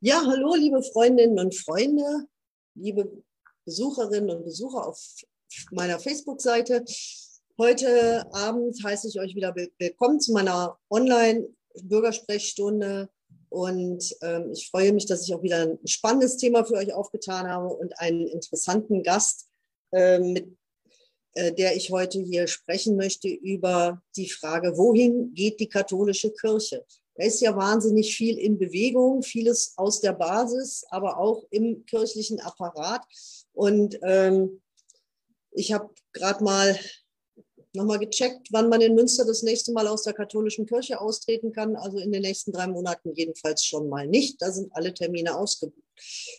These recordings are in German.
Ja, hallo, liebe Freundinnen und Freunde, liebe Besucherinnen und Besucher auf meiner Facebook-Seite. Heute Abend heiße ich euch wieder willkommen zu meiner Online-Bürgersprechstunde. Und ähm, ich freue mich, dass ich auch wieder ein spannendes Thema für euch aufgetan habe und einen interessanten Gast, äh, mit äh, der ich heute hier sprechen möchte über die Frage, wohin geht die katholische Kirche? Da ist ja wahnsinnig viel in Bewegung, vieles aus der Basis, aber auch im kirchlichen Apparat. Und ähm, ich habe gerade mal nochmal gecheckt, wann man in Münster das nächste Mal aus der katholischen Kirche austreten kann. Also in den nächsten drei Monaten jedenfalls schon mal nicht. Da sind alle Termine ausgebucht.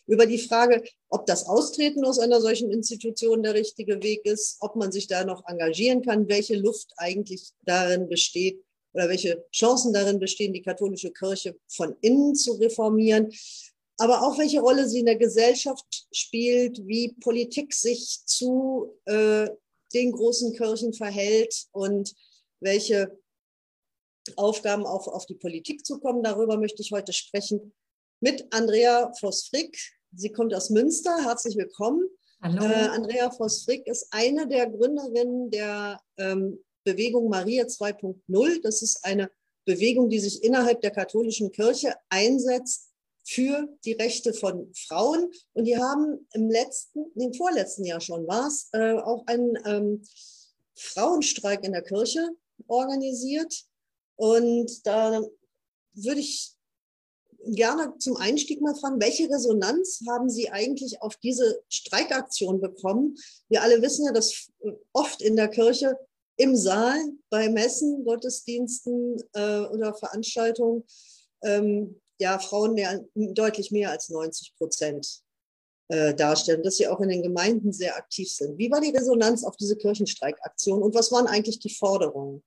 Über die Frage, ob das Austreten aus einer solchen Institution der richtige Weg ist, ob man sich da noch engagieren kann, welche Luft eigentlich darin besteht, oder welche Chancen darin bestehen, die katholische Kirche von innen zu reformieren, aber auch welche Rolle sie in der Gesellschaft spielt, wie Politik sich zu äh, den großen Kirchen verhält und welche Aufgaben auch auf die Politik zukommen. Darüber möchte ich heute sprechen mit Andrea Voss-Frick. Sie kommt aus Münster. Herzlich willkommen. Hallo. Äh, Andrea Voss-Frick ist eine der Gründerinnen der ähm, Bewegung Maria 2.0. Das ist eine Bewegung, die sich innerhalb der katholischen Kirche einsetzt für die Rechte von Frauen. Und die haben im letzten, im vorletzten Jahr schon war es, äh, auch einen ähm, Frauenstreik in der Kirche organisiert. Und da würde ich gerne zum Einstieg mal fragen, welche Resonanz haben Sie eigentlich auf diese Streikaktion bekommen? Wir alle wissen ja, dass oft in der Kirche im Saal bei Messen, Gottesdiensten äh, oder Veranstaltungen ähm, ja, Frauen mehr, deutlich mehr als 90 Prozent äh, darstellen, dass sie auch in den Gemeinden sehr aktiv sind. Wie war die Resonanz auf diese Kirchenstreikaktion und was waren eigentlich die Forderungen?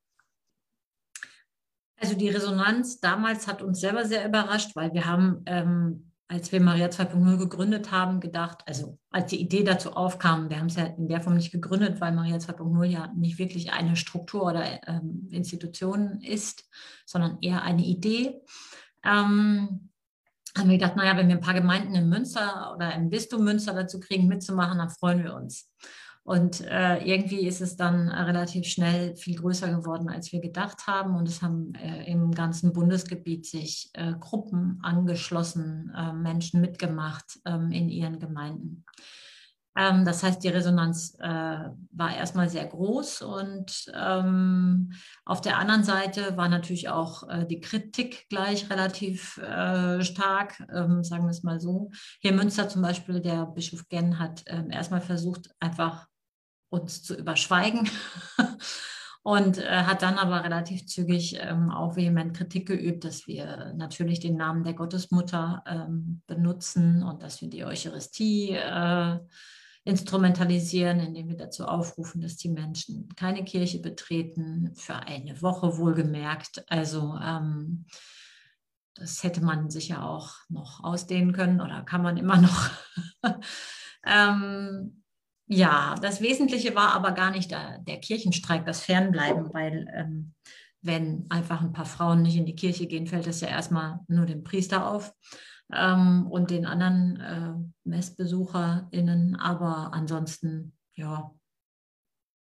Also die Resonanz damals hat uns selber sehr überrascht, weil wir haben ähm, als wir Maria 2.0 gegründet haben, gedacht, also als die Idee dazu aufkam, wir haben es ja in der Form nicht gegründet, weil Maria 2.0 ja nicht wirklich eine Struktur oder ähm, Institution ist, sondern eher eine Idee. Ähm, haben wir gedacht, naja, wenn wir ein paar Gemeinden in Münster oder im Bistum Münster dazu kriegen, mitzumachen, dann freuen wir uns. Und äh, irgendwie ist es dann äh, relativ schnell viel größer geworden, als wir gedacht haben. Und es haben äh, im ganzen Bundesgebiet sich äh, Gruppen angeschlossen, äh, Menschen mitgemacht ähm, in ihren Gemeinden. Ähm, das heißt, die Resonanz äh, war erstmal sehr groß. Und ähm, auf der anderen Seite war natürlich auch die Kritik gleich relativ stark, ähm, sagen wir es mal so. Hier in Münster zum Beispiel, der Bischof Genn hat ähm, erstmal versucht, einfach uns zu überschweigen. und äh, hat dann aber relativ zügig ähm, auch vehement Kritik geübt, dass wir natürlich den Namen der Gottesmutter ähm, benutzen und dass wir die Eucharistie äh, instrumentalisieren, indem wir dazu aufrufen, dass die Menschen keine Kirche betreten, für eine Woche wohlgemerkt. Also ähm, das hätte man sicher auch noch ausdehnen können oder kann man immer noch. ähm, ja, das Wesentliche war aber gar nicht der, der Kirchenstreik, das Fernbleiben, weil ähm, wenn einfach ein paar Frauen nicht in die Kirche gehen, fällt das ja erstmal nur dem Priester auf ähm, und den anderen äh, MessbesucherInnen. Aber ansonsten, ja,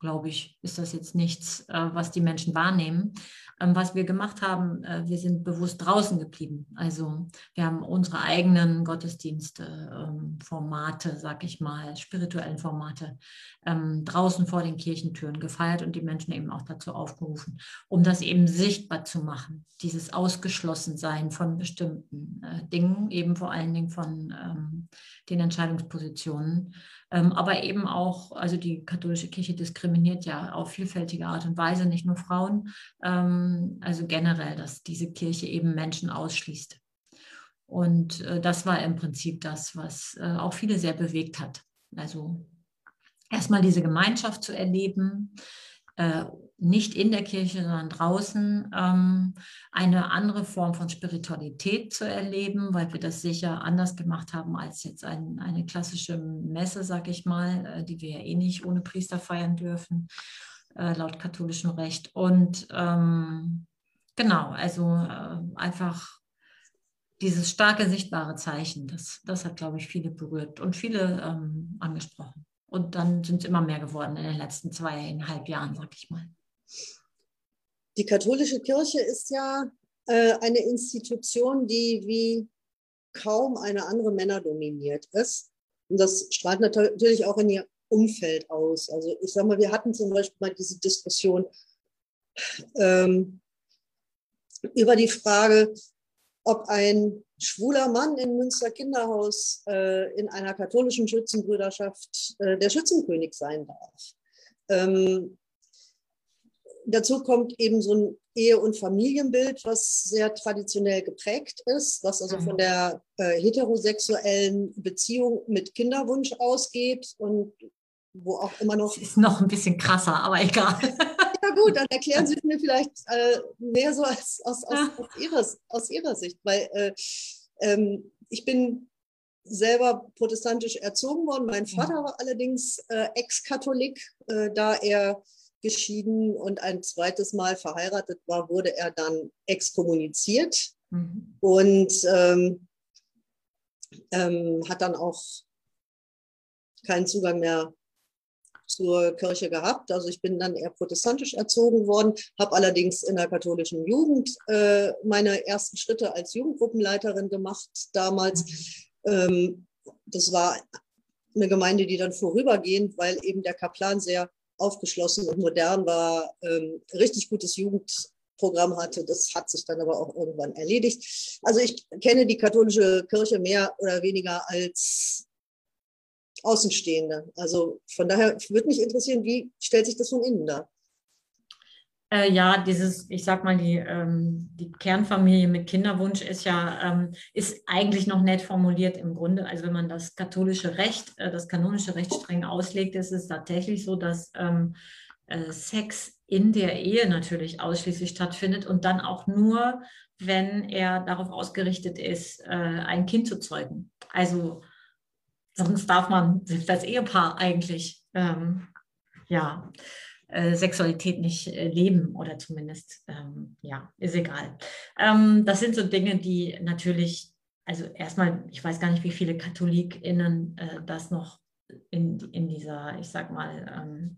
glaube ich, ist das jetzt nichts, äh, was die Menschen wahrnehmen. Ähm, was wir gemacht haben, äh, wir sind bewusst draußen geblieben. Also wir haben unsere eigenen Gottesdienste, ähm, Formate, sag ich mal, spirituellen Formate ähm, draußen vor den Kirchentüren gefeiert und die Menschen eben auch dazu aufgerufen, um das eben sichtbar zu machen, dieses Ausgeschlossensein von bestimmten äh, Dingen, eben vor allen Dingen von den Entscheidungspositionen aber eben auch, also die katholische Kirche diskriminiert ja auf vielfältige Art und Weise nicht nur Frauen, ähm, also generell, dass diese Kirche eben Menschen ausschließt. Und äh, das war im Prinzip das, was äh, auch viele sehr bewegt hat. Also erstmal diese Gemeinschaft zu erleben, äh, nicht in der Kirche, sondern draußen ähm, eine andere Form von Spiritualität zu erleben, weil wir das sicher anders gemacht haben als jetzt ein, eine klassische Messe, sag ich mal, äh, die wir ja eh nicht ohne Priester feiern dürfen, äh, laut katholischem Recht. Und ähm, genau, also äh, einfach dieses starke, sichtbare Zeichen, das, das hat, glaube ich, viele berührt und viele ähm, angesprochen. Und dann sind es immer mehr geworden in den letzten zweieinhalb Jahren, sag ich mal. Die katholische Kirche ist ja äh, eine Institution, die wie kaum eine andere Männer dominiert ist. Und das strahlt natürlich auch in ihr Umfeld aus. Also ich sage mal, wir hatten zum Beispiel mal diese Diskussion ähm, über die Frage, ob ein schwuler Mann in Münster Kinderhaus äh, in einer katholischen Schützenbrüderschaft äh, der Schützenkönig sein darf. Ähm, dazu kommt eben so ein Ehe- und Familienbild, was sehr traditionell geprägt ist, was also von mhm. der äh, heterosexuellen Beziehung mit Kinderwunsch ausgeht und wo auch immer noch. Das ist noch ein bisschen krasser, aber egal. Ja gut, dann erklären Sie es mir vielleicht äh, mehr so als, aus, aus, aus, ihrer, aus Ihrer Sicht, weil äh, ähm, ich bin selber protestantisch erzogen worden. Mein Vater war allerdings äh, Ex-Katholik, äh, da er geschieden und ein zweites Mal verheiratet war, wurde er dann exkommuniziert mhm. und ähm, ähm, hat dann auch keinen Zugang mehr zur Kirche gehabt. Also ich bin dann eher protestantisch erzogen worden, habe allerdings in der katholischen Jugend äh, meine ersten Schritte als Jugendgruppenleiterin gemacht damals. Ähm, das war eine Gemeinde, die dann vorübergehend, weil eben der Kaplan sehr aufgeschlossen und modern war, ähm, richtig gutes Jugendprogramm hatte. Das hat sich dann aber auch irgendwann erledigt. Also ich kenne die katholische Kirche mehr oder weniger als Außenstehende. Also von daher würde mich interessieren, wie stellt sich das von innen dar? Äh, ja, dieses, ich sag mal, die, ähm, die Kernfamilie mit Kinderwunsch ist ja, ähm, ist eigentlich noch nett formuliert im Grunde. Also wenn man das katholische Recht, äh, das kanonische Recht streng auslegt, ist es tatsächlich so, dass ähm, äh, Sex in der Ehe natürlich ausschließlich stattfindet und dann auch nur, wenn er darauf ausgerichtet ist, äh, ein Kind zu zeugen. Also sonst darf man selbst als Ehepaar eigentlich ähm, ja äh, Sexualität nicht äh, leben oder zumindest, ähm, ja, ist egal. Ähm, das sind so Dinge, die natürlich, also erstmal, ich weiß gar nicht, wie viele KatholikInnen äh, das noch in, in dieser, ich sag mal, ähm,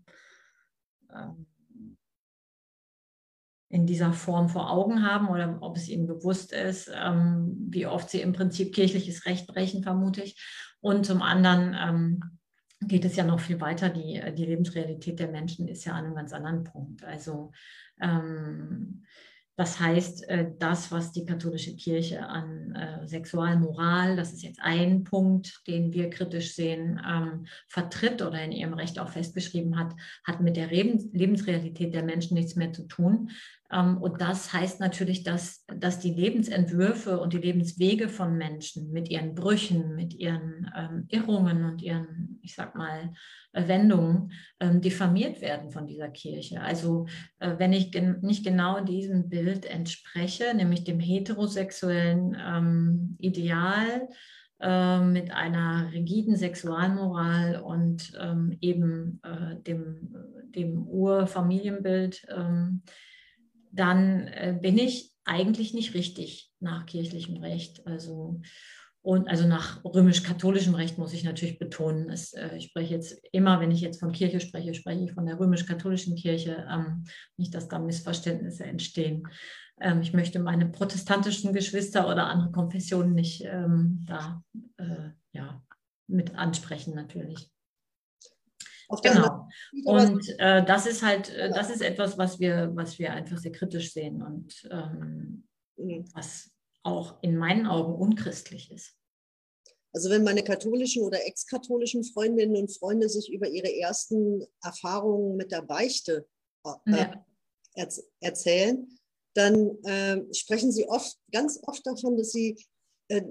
ähm, in dieser Form vor Augen haben oder ob es ihnen bewusst ist, ähm, wie oft sie im Prinzip kirchliches Recht brechen, vermute ich. Und zum anderen ähm, geht es ja noch viel weiter. Die, die Lebensrealität der Menschen ist ja an einem ganz anderen Punkt. Also ähm, das heißt, äh, das, was die katholische Kirche an äh, Sexualmoral, das ist jetzt ein Punkt, den wir kritisch sehen, ähm, vertritt oder in ihrem Recht auch festgeschrieben hat, hat mit der Lebensrealität der Menschen nichts mehr zu tun. Ähm, und das heißt natürlich, dass, dass die Lebensentwürfe und die Lebenswege von Menschen mit ihren Brüchen, mit ihren ähm, Irrungen und ihren, ich sag mal, Wendungen ähm, diffamiert werden von dieser Kirche. Also äh, wenn ich nicht genau diesem Bild entspreche, nämlich dem heterosexuellen Ideal, äh, mit einer rigiden Sexualmoral und eben äh, dem, dem Urfamilienbild, ähm, dann äh, bin ich eigentlich nicht richtig nach kirchlichem Recht. Also und also nach römisch-katholischem Recht muss ich natürlich betonen, dass, äh, ich spreche jetzt immer, wenn ich jetzt von Kirche spreche, spreche ich von der römisch-katholischen Kirche, ähm, nicht, dass da Missverständnisse entstehen. Ähm, ich möchte meine protestantischen Geschwister oder andere Konfessionen nicht ähm, da äh, ja, mit ansprechen natürlich. Genau. Und äh, das ist halt, äh, das ist etwas, was wir, was wir einfach sehr kritisch sehen und ähm, mhm. was auch in meinen Augen unchristlich ist. Also wenn meine katholischen oder ex-katholischen Freundinnen und Freunde sich über ihre ersten Erfahrungen mit der Beichte äh, ja. erz erzählen, dann äh, sprechen sie oft, ganz oft davon, dass sie, äh,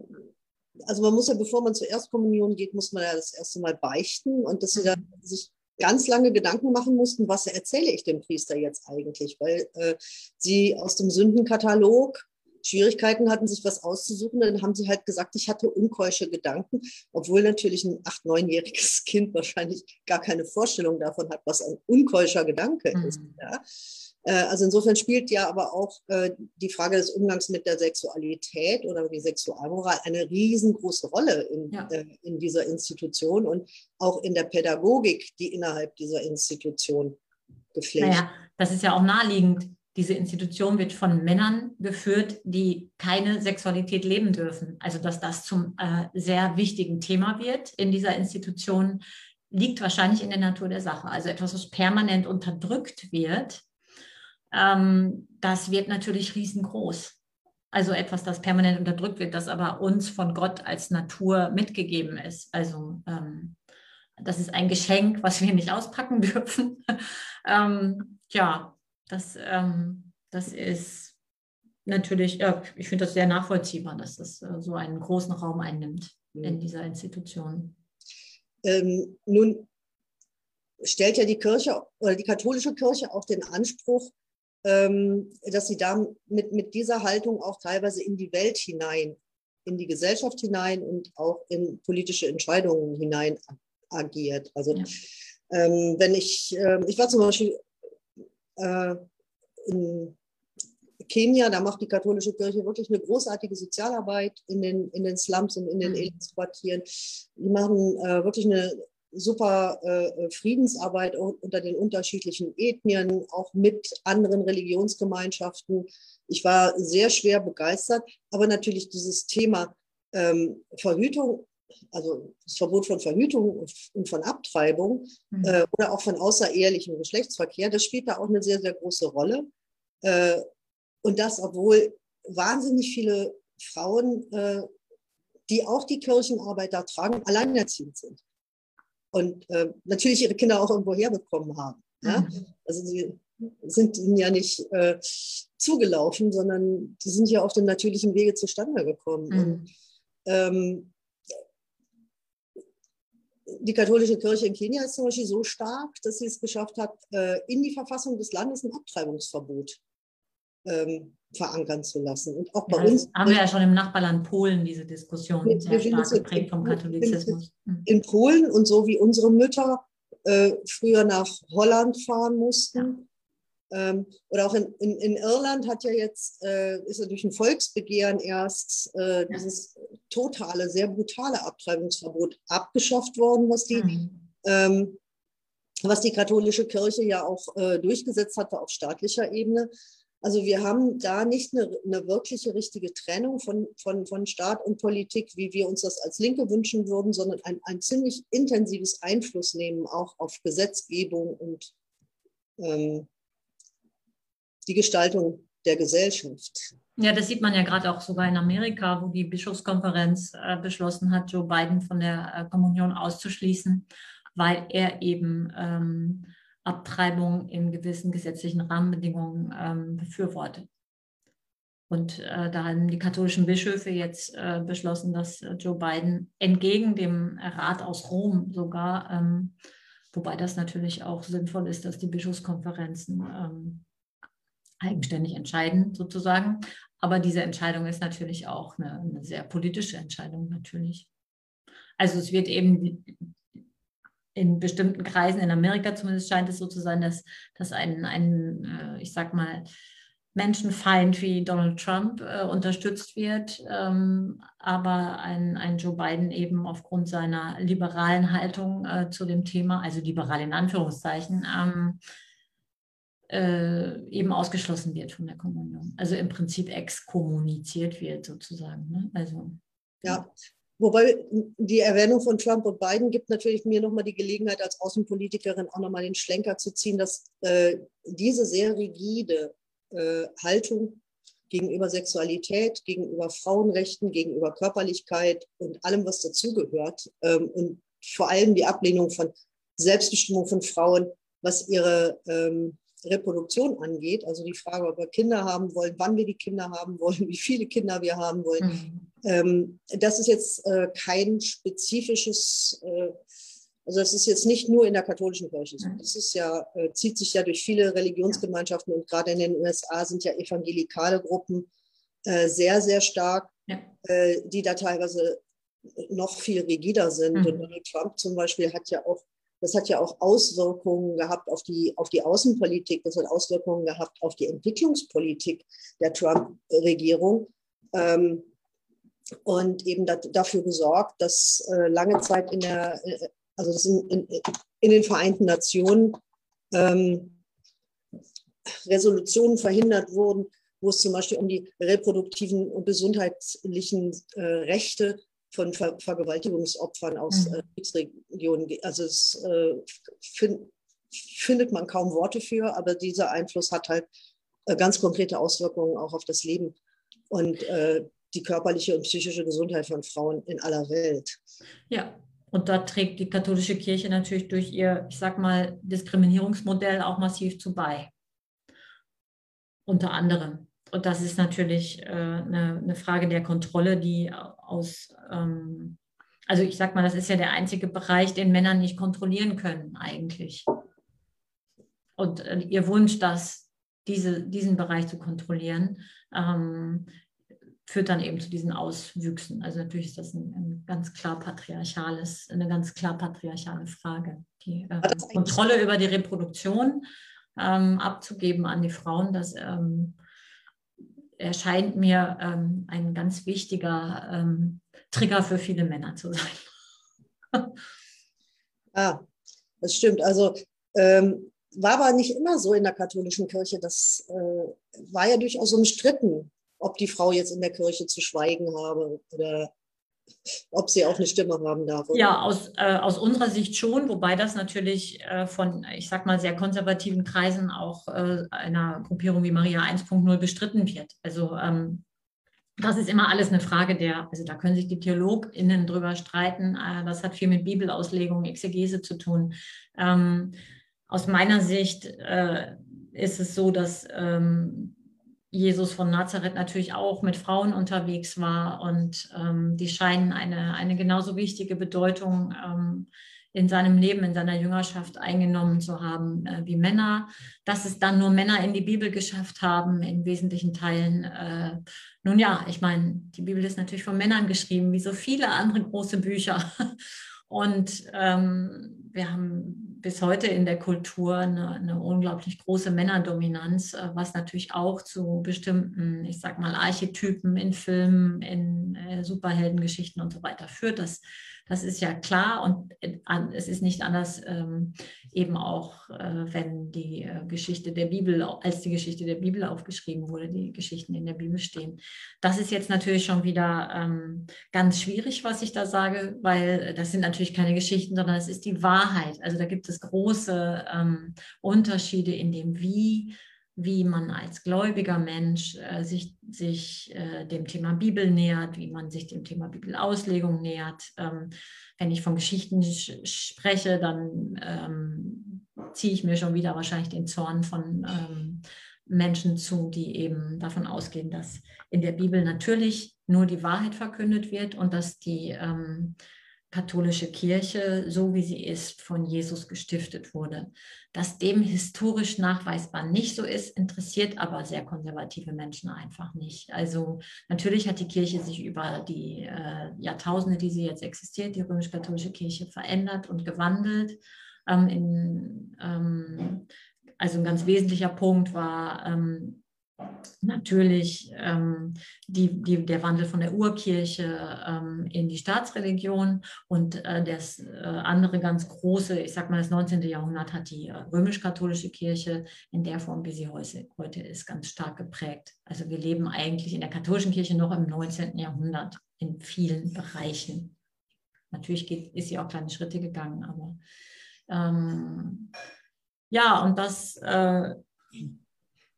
also man muss ja, bevor man zur Erstkommunion geht, muss man ja das erste Mal beichten und dass sie dann sich ganz lange Gedanken machen mussten, was erzähle ich dem Priester jetzt eigentlich, weil äh, sie aus dem Sündenkatalog Schwierigkeiten hatten, sich was auszusuchen. Dann haben sie halt gesagt, ich hatte unkeusche Gedanken, obwohl natürlich ein acht-, neunjähriges Kind wahrscheinlich gar keine Vorstellung davon hat, was ein unkeuscher Gedanke mhm. ist. Ja? Äh, also insofern spielt ja aber auch äh, die Frage des Umgangs mit der Sexualität oder die Sexualmoral eine riesengroße Rolle in, ja. Äh, in dieser Institution und auch in der Pädagogik, die innerhalb dieser Institution gepflegt. Naja, das ist ja auch naheliegend. Diese Institution wird von Männern geführt, die keine Sexualität leben dürfen. Also dass das zum äh, sehr wichtigen Thema wird in dieser Institution, liegt wahrscheinlich in der Natur der Sache. Also etwas, was permanent unterdrückt wird, ähm, das wird natürlich riesengroß. Also etwas, das permanent unterdrückt wird, das aber uns von Gott als Natur mitgegeben ist. Also ähm, das ist ein Geschenk, was wir nicht auspacken dürfen. ähm, ja, das, ähm, das ist natürlich, ja, ich finde das sehr nachvollziehbar, dass das äh, so einen großen Raum einnimmt in dieser Institution. Ähm, nun stellt ja die Kirche oder die katholische Kirche auch den Anspruch, dass sie da mit, mit dieser Haltung auch teilweise in die Welt hinein, in die Gesellschaft hinein und auch in politische Entscheidungen hinein agiert. Also ja. ähm, wenn ich, äh, ich war zum Beispiel äh, in Kenia, da macht die katholische Kirche wirklich eine großartige Sozialarbeit in den, in den Slums und in den mhm. Elendsquartieren. Die machen äh, wirklich eine super äh, Friedensarbeit unter den unterschiedlichen Ethnien, auch mit anderen Religionsgemeinschaften. Ich war sehr schwer begeistert, aber natürlich dieses Thema ähm, Verhütung, also das Verbot von Verhütung und von Abtreibung mhm. äh, oder auch von außerehelichem Geschlechtsverkehr, das spielt da auch eine sehr, sehr große Rolle. Äh, und das, obwohl wahnsinnig viele Frauen, äh, die auch die Kirchenarbeit da tragen, alleinerziehend sind und äh, natürlich ihre Kinder auch irgendwo herbekommen haben. Ja? Mhm. Also sie sind ihnen ja nicht äh, zugelaufen, sondern die sind ja auf dem natürlichen Wege zustande gekommen. Mhm. Und, ähm, die katholische Kirche in Kenia ist zum Beispiel so stark, dass sie es geschafft hat, äh, in die Verfassung des Landes ein Abtreibungsverbot ähm, verankern zu lassen. Und auch bei ja, uns. Haben wir ja schon im Nachbarland Polen diese Diskussion, wir, sehr stark geprägt vom Katholizismus. Hm. In Polen und so wie unsere Mütter äh, früher nach Holland fahren mussten. Ja. Ähm, oder auch in, in, in, Irland hat ja jetzt, äh, ist ja durch ein Volksbegehren erst äh, dieses totale, sehr brutale Abtreibungsverbot abgeschafft worden, was die, mhm. ähm, was die katholische Kirche ja auch äh, durchgesetzt hatte auf staatlicher Ebene. Also wir haben da nicht eine, eine, wirkliche richtige Trennung von, von, von Staat und Politik, wie wir uns das als Linke wünschen würden, sondern ein, ein ziemlich intensives Einflussnehmen auch auf Gesetzgebung und ähm, die Gestaltung der Gesellschaft. Ja, das sieht man ja gerade auch sogar in Amerika, wo die Bischofskonferenz äh, beschlossen hat, Joe Biden von der äh, Kommunion auszuschließen, weil er eben ähm, Abtreibung in gewissen gesetzlichen Rahmenbedingungen ähm, befürwortet. Und äh, da haben die katholischen Bischöfe jetzt äh, beschlossen, dass äh, Joe Biden entgegen dem Rat aus Rom sogar, ähm, wobei das natürlich auch sinnvoll ist, dass die Bischofskonferenzen ähm, eigenständig entscheiden, sozusagen. Aber diese Entscheidung ist natürlich auch eine, eine sehr politische Entscheidung, natürlich. Also es wird eben in bestimmten Kreisen, in Amerika zumindest scheint es so zu sein, dass, dass ein, ein äh, ich sag mal, Menschenfeind wie Donald Trump äh, unterstützt wird, ähm, aber ein, ein Joe Biden eben aufgrund seiner liberalen Haltung äh, zu dem Thema, also liberal in Anführungszeichen, ähm, äh, eben ausgeschlossen wird von der Kommunion. Also im Prinzip exkommuniziert wird sozusagen. Ne? Also, ja, Wobei die Erwähnung von Trump und Biden gibt natürlich mir nochmal die Gelegenheit, als Außenpolitikerin auch nochmal den Schlenker zu ziehen, dass äh, diese sehr rigide äh, Haltung gegenüber Sexualität, gegenüber Frauenrechten, gegenüber Körperlichkeit und allem, was dazugehört ähm, und vor allem die Ablehnung von Selbstbestimmung von Frauen, was ihre ähm, Reproduktion angeht, also die Frage, ob wir Kinder haben wollen, wann wir die Kinder haben wollen, wie viele Kinder wir haben wollen. Mhm. Ähm, das ist jetzt äh, kein spezifisches, äh, also das ist jetzt nicht nur in der katholischen Kirche so. Mhm. Das ist ja, äh, zieht sich ja durch viele Religionsgemeinschaften und gerade in den USA sind ja evangelikale Gruppen äh, sehr, sehr stark, ja. Äh, die da teilweise noch viel rigider sind. Mhm. Und Donald Trump zum Beispiel hat ja auch das hat ja auch Auswirkungen gehabt auf die, auf die Außenpolitik, das hat Auswirkungen gehabt auf die Entwicklungspolitik der Trump-Regierung. Ähm, und eben dafür gesorgt, dass äh, lange Zeit in der, äh, also in, in, in den Vereinten Nationen ähm, Resolutionen verhindert wurden, wo es zum Beispiel um die reproduktiven und gesundheitlichen äh, Rechte von Ver Vergewaltigungsopfern aus mhm. äh, Kriegsregionen geht. Also es äh, find, findet man kaum Worte für, aber dieser Einfluss hat halt ganz konkrete Auswirkungen auch auf das Leben und äh, die körperliche und psychische Gesundheit von Frauen in aller Welt. Ja, und da trägt die katholische Kirche natürlich durch ihr, ich sag mal, Diskriminierungsmodell auch massiv zu bei. Unter anderem. Und das ist natürlich äh, eine, eine, Frage der Kontrolle, die aus, ähm, also ich sag mal, das ist ja der einzige Bereich, den Männer nicht kontrollieren können eigentlich. Und äh, ihr Wunsch, dass diese, diesen Bereich zu kontrollieren, ähm, führt dann eben zu diesen Auswüchsen. Also natürlich ist das ein, ein ganz klar patriarchales, eine ganz klar patriarchale Frage. Die äh, Kontrolle über die Reproduktion ähm, abzugeben an die Frauen, das ähm, erscheint mir ähm, ein ganz wichtiger ähm, Trigger für viele Männer zu sein. ah, das stimmt. Also ähm, war aber nicht immer so in der katholischen Kirche. Das äh, war ja durchaus umstritten ob die Frau jetzt in der Kirche zu schweigen habe oder ob sie auch eine Stimme haben darf. Oder? Ja, aus, äh, aus unserer Sicht schon, wobei das natürlich äh, von, ich sag mal, sehr konservativen Kreisen auch äh, einer Gruppierung wie Maria 1.0 bestritten wird. Also ähm, das ist immer alles eine Frage der, also da können sich die TheologInnen drüber streiten. Äh, das hat viel mit Bibelauslegung, Exegese zu tun. Ähm, aus meiner Sicht äh, ist es so, dass ähm, Jesus von Nazareth natürlich auch mit Frauen unterwegs war und ähm, die scheinen eine, eine genauso wichtige Bedeutung ähm, in seinem Leben, in seiner Jüngerschaft eingenommen zu haben äh, wie Männer. Dass es dann nur Männer in die Bibel geschafft haben, in wesentlichen Teilen. Äh, nun ja, ich meine, die Bibel ist natürlich von Männern geschrieben, wie so viele andere große Bücher. Und ähm, wir haben bis heute in der Kultur eine, eine, unglaublich große Männerdominanz, äh, was natürlich auch zu bestimmten, ich sag mal, Archetypen in Filmen, in äh, Superheldengeschichten und so weiter führt. Das das ist ja klar und äh, es ist nicht anders ähm, eben auch, äh, wenn die äh, Geschichte der Bibel, als die Geschichte der Bibel aufgeschrieben wurde, die Geschichten in der Bibel stehen. Das ist jetzt natürlich schon wieder ähm, ganz schwierig, was ich da sage, weil das sind natürlich keine Geschichten, sondern es ist die Wahrheit. Also da gibt es große ähm, Unterschiede in dem, wie wie man als gläubiger Mensch äh, sich, sich äh, dem Thema Bibel nähert, wie man sich dem Thema Bibelauslegung nähert. Ähm, wenn ich von Geschichten spreche, dann ähm, ziehe ich mir schon wieder wahrscheinlich den Zorn von ähm, Menschen zu, die eben davon ausgehen, dass in der Bibel natürlich nur die Wahrheit verkündet wird und dass die ähm, katholische Kirche, so wie sie ist, von Jesus gestiftet wurde. Dass dem historisch nachweisbar nicht so ist, interessiert aber sehr konservative Menschen einfach nicht. Also natürlich hat die Kirche sich über die äh, Jahrtausende, die sie jetzt existiert, die römisch-katholische Kirche verändert und gewandelt. Ähm, in, ähm, also ein ganz wesentlicher Punkt war ähm, natürlich ähm, die, die, der Wandel von der Urkirche ähm, in die Staatsreligion und äh, das äh, andere ganz große, ich sag mal, das 19. Jahrhundert hat die äh, römisch-katholische Kirche in der Form, wie sie heute, ist, ganz stark geprägt. Also wir leben eigentlich in der katholischen Kirche noch im 19. Jahrhundert in vielen Bereichen. Natürlich geht, ist sie auch kleine Schritte gegangen, aber ähm, ja, und das äh,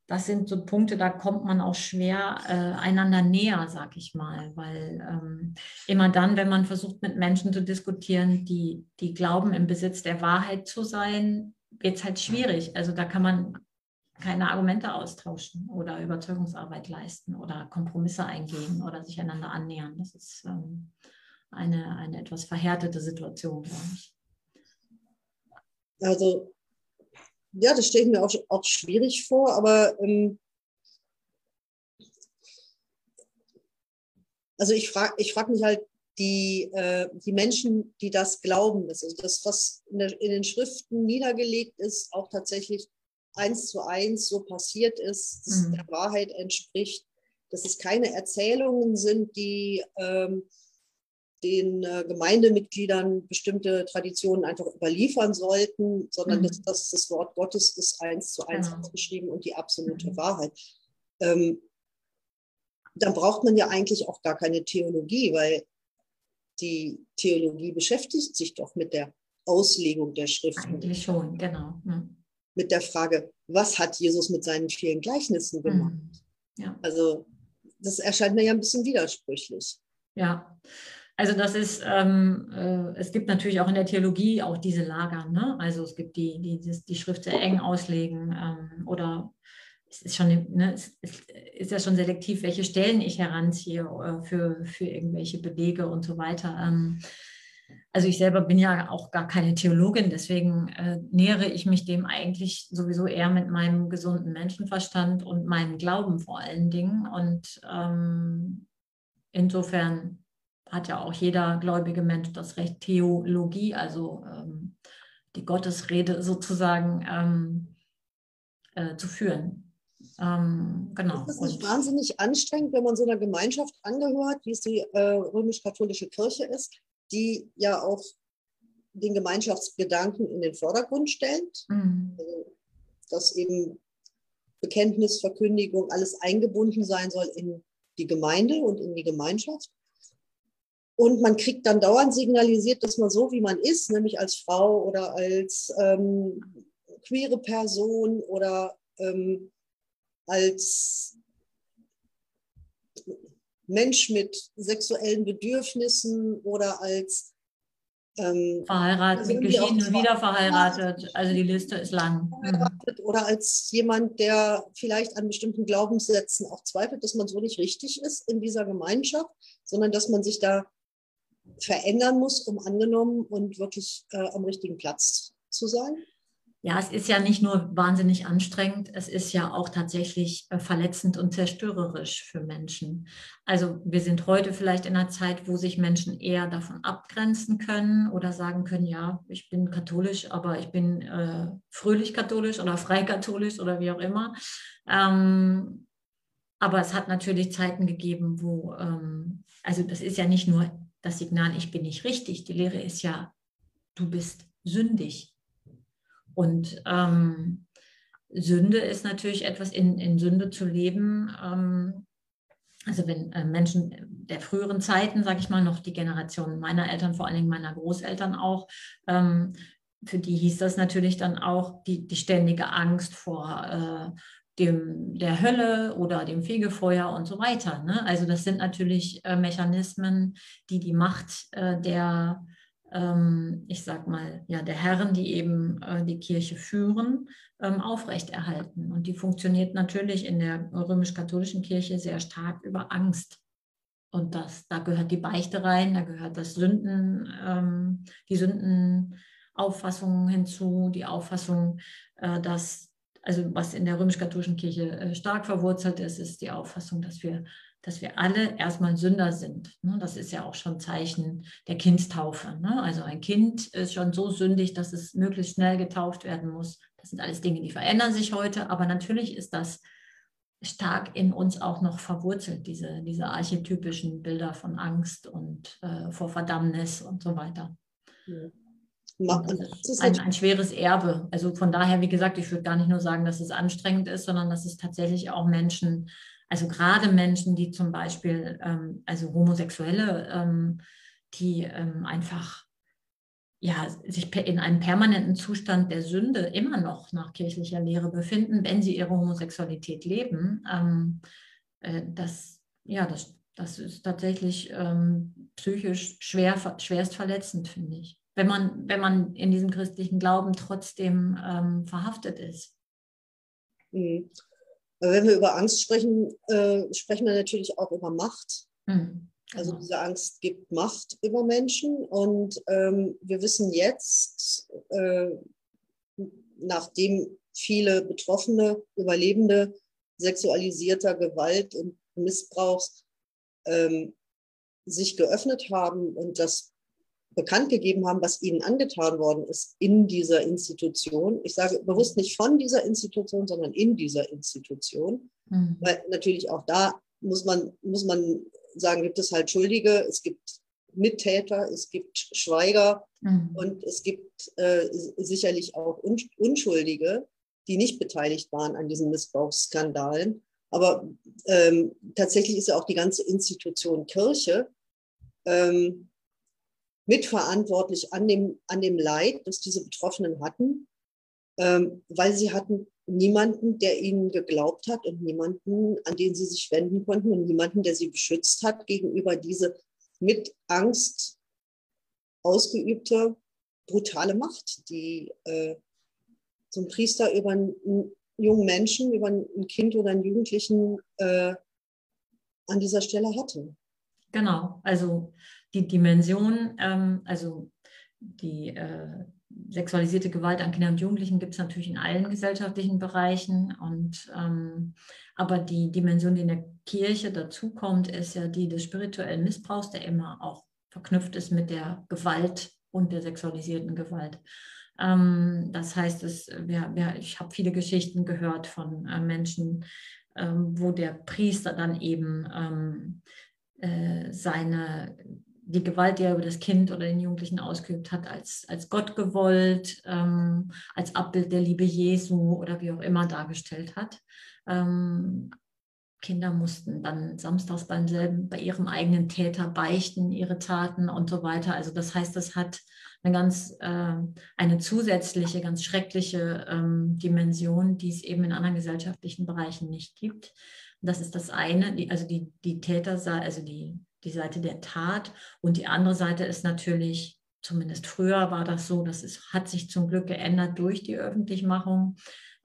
das sind so Punkte, da kommt man auch schwer äh, einander näher, sag ich mal, weil ähm, immer dann, wenn man versucht, mit Menschen zu diskutieren, die, die glauben, im Besitz der Wahrheit zu sein, wird es halt schwierig. Also da kann man keine Argumente austauschen oder Überzeugungsarbeit leisten oder Kompromisse eingehen oder sich einander annähern. Das ist ähm, eine, eine etwas verhärtete Situation, glaube ich. Also ja, das stelle ich mir auch, auch schwierig vor, aber ähm, also ich frage ich frag mich halt, die, äh, die Menschen, die das glauben, also das, was in, der, in, den Schriften niedergelegt ist, auch tatsächlich eins zu eins so passiert ist, mhm. der Wahrheit entspricht, dass es keine Erzählungen sind, die ähm, den äh, Gemeindemitgliedern bestimmte Traditionen einfach überliefern sollten, sondern mhm. dass, dass, das Wort Gottes ist eins zu eins genau. aufgeschrieben und die absolute mhm. Wahrheit. Ähm, dann braucht man ja eigentlich auch gar keine Theologie, weil die Theologie beschäftigt sich doch mit der Auslegung der Schriften. Eigentlich schon, genau. Mhm. Mit der Frage, was hat Jesus mit seinen vielen Gleichnissen gemacht? Mhm. Ja. Also das erscheint mir ja ein bisschen widersprüchlich. Ja, also das ist, ähm, äh, es gibt natürlich auch in der Theologie auch diese Lager. Ne? Also es gibt die, die die Schrift sehr eng auslegen ähm, oder es ist schon, ne, es ist ja schon selektiv, welche Stellen ich heranziehe äh, für, für irgendwelche Belege und so weiter. Ähm, also ich selber bin ja auch gar keine Theologin, deswegen äh, nähere ich mich dem eigentlich sowieso eher mit meinem gesunden Menschenverstand und meinem Glauben vor allen Dingen. Und ähm, insofern hat ja auch jeder gläubige Mensch das Recht, Theologie, also ähm, die Gottesrede sozusagen ähm, äh, zu führen. Ähm, genau. Ist das nicht und wahnsinnig anstrengend, wenn man so einer Gemeinschaft angehört, wie es die äh, römisch-katholische Kirche ist, die ja auch den Gemeinschaftsgedanken in den Vordergrund stellt, mhm. also, dass eben Bekenntnis, Verkündigung, alles eingebunden sein soll in die Gemeinde und in die Gemeinschaft. Und man kriegt dann dauernd signalisiert, dass man so, wie man ist, nämlich als Frau oder als ähm, queere Person oder ähm, als Mensch mit sexuellen Bedürfnissen oder als ähm, verheiratet, geschieden und wieder verheiratet. Also die Liste ist lang. Oder als jemand, der vielleicht an bestimmten Glaubenssätzen auch zweifelt, dass man so nicht richtig ist in dieser Gemeinschaft, sondern dass man sich da verändern muss, um angenommen und wirklich äh, am richtigen Platz zu sein ja, es ist ja nicht nur wahnsinnig anstrengend, es ist ja auch tatsächlich äh, verletzend und zerstörerisch für Menschen. Also wir sind heute vielleicht in einer Zeit, wo sich Menschen eher davon abgrenzen können oder sagen können, ja, ich bin katholisch, aber ich bin äh, fröhlich katholisch oder freikatholisch oder wie auch immer. Ähm, aber es hat natürlich Zeiten gegeben, wo, ähm, also das ist ja nicht nur das Signal, ich bin nicht richtig. Die Lehre ist ja, du bist sündig und ähm, Sünde ist natürlich etwas, in, in Sünde zu leben. Ähm, also wenn äh, Menschen der früheren Zeiten, sage ich mal, noch die Generation meiner Eltern, vor allen Dingen meiner Großeltern auch, ähm, für die hieß das natürlich dann auch die, die ständige Angst vor äh, dem, der Hölle oder dem Fegefeuer und so weiter. Ne? Also das sind natürlich äh, Mechanismen, die die Macht äh, der ähm, ich sag mal, ja, der Herren, die eben äh, die Kirche führen, ähm, aufrechterhalten. Und die funktioniert natürlich in der römisch-katholischen Kirche sehr stark über Angst. Und das, da gehört die Beichte rein, da gehört das Sünden, ähm, die Sündenauffassung hinzu, die Auffassung, äh, dass, also was in der römisch-katholischen Kirche äh, stark verwurzelt ist, ist die Auffassung, dass wir dass wir alle erstmal Sünder sind. Ne? Das ist ja auch schon Zeichen der Kindstaufe. Ne? Also ein Kind ist schon so sündig, dass es möglichst schnell getauft werden muss. Das sind alles Dinge, die verändern sich heute, aber natürlich ist das stark in uns auch noch verwurzelt, diese, diese archetypischen Bilder von Angst und äh, vor Verdammnis und so weiter. Ja. Das ist ein, ein, schweres Erbe. Also von daher, wie gesagt, ich würde gar nicht nur sagen, dass es anstrengend ist, sondern dass es tatsächlich auch Menschen also gerade Menschen, die zum Beispiel, ähm, also Homosexuelle, ähm, die ähm, einfach ja, sich in einem permanenten Zustand der Sünde immer noch nach kirchlicher Lehre befinden, wenn sie ihre Homosexualität leben, ähm, äh, das, ja, das, das ist tatsächlich ähm, psychisch schwer, schwerst verletzend, finde ich. Wenn man, wenn man in diesem christlichen Glauben trotzdem ähm, verhaftet ist. Mhm. Wenn wir über Angst sprechen, äh, sprechen wir natürlich auch über Macht. Mhm. Also genau. diese Angst gibt Macht über Menschen und ähm, wir wissen jetzt, äh, nachdem viele Betroffene, Überlebende sexualisierter Gewalt und Missbrauchs ähm, sich geöffnet haben und das bekannt gegeben haben, was ihnen angetan worden ist in dieser Institution. Ich sage bewusst nicht von dieser Institution, sondern in dieser Institution, mhm. weil natürlich auch da muss man, muss man sagen, gibt es halt Schuldige, es gibt Mittäter, es gibt Schweiger mhm. und es gibt äh, sicherlich auch Unschuldige, die nicht beteiligt waren an diesen Missbrauchsskandalen. Aber ähm, tatsächlich ist ja auch die ganze Institution Kirche ähm, mitverantwortlich an dem, an dem Leid, das diese Betroffenen hatten, ähm, weil sie hatten niemanden, der ihnen geglaubt hat und niemanden, an den sie sich wenden konnten und niemanden, der sie beschützt hat gegenüber diese mit Angst ausgeübte brutale Macht, die äh, so ein Priester über einen, jungen Menschen, über ein Kind oder einen Jugendlichen äh, an dieser Stelle hatte. Genau, also die Dimension, ähm, also die äh, sexualisierte Gewalt an Kindern und Jugendlichen gibt es natürlich in allen gesellschaftlichen Bereichen. Und, ähm, aber die Dimension, die in der Kirche dazukommt, ist ja die des spirituellen Missbrauchs, der immer auch verknüpft ist mit der Gewalt und der sexualisierten Gewalt. Ähm, das heißt, es, wir, wir, ich habe viele Geschichten gehört von äh, Menschen, ähm, wo der Priester dann eben ähm, äh, seine die Gewalt, die er über das Kind oder den Jugendlichen ausgeübt hat, als, als Gott gewollt, ähm, als Abbild der Liebe Jesu oder wie auch immer dargestellt hat. Ähm, Kinder mussten dann samstags beim selben, bei ihrem eigenen Täter beichten, ihre Taten und so weiter. Also das heißt, das hat eine ganz, äh, eine zusätzliche, ganz schreckliche ähm, Dimension, die es eben in anderen gesellschaftlichen Bereichen nicht gibt. Das ist das eine, also die, die Täter, also die die Seite der Tat. Und die andere Seite ist natürlich, zumindest früher war das so, das ist, hat sich zum Glück geändert durch die Öffentlichmachung.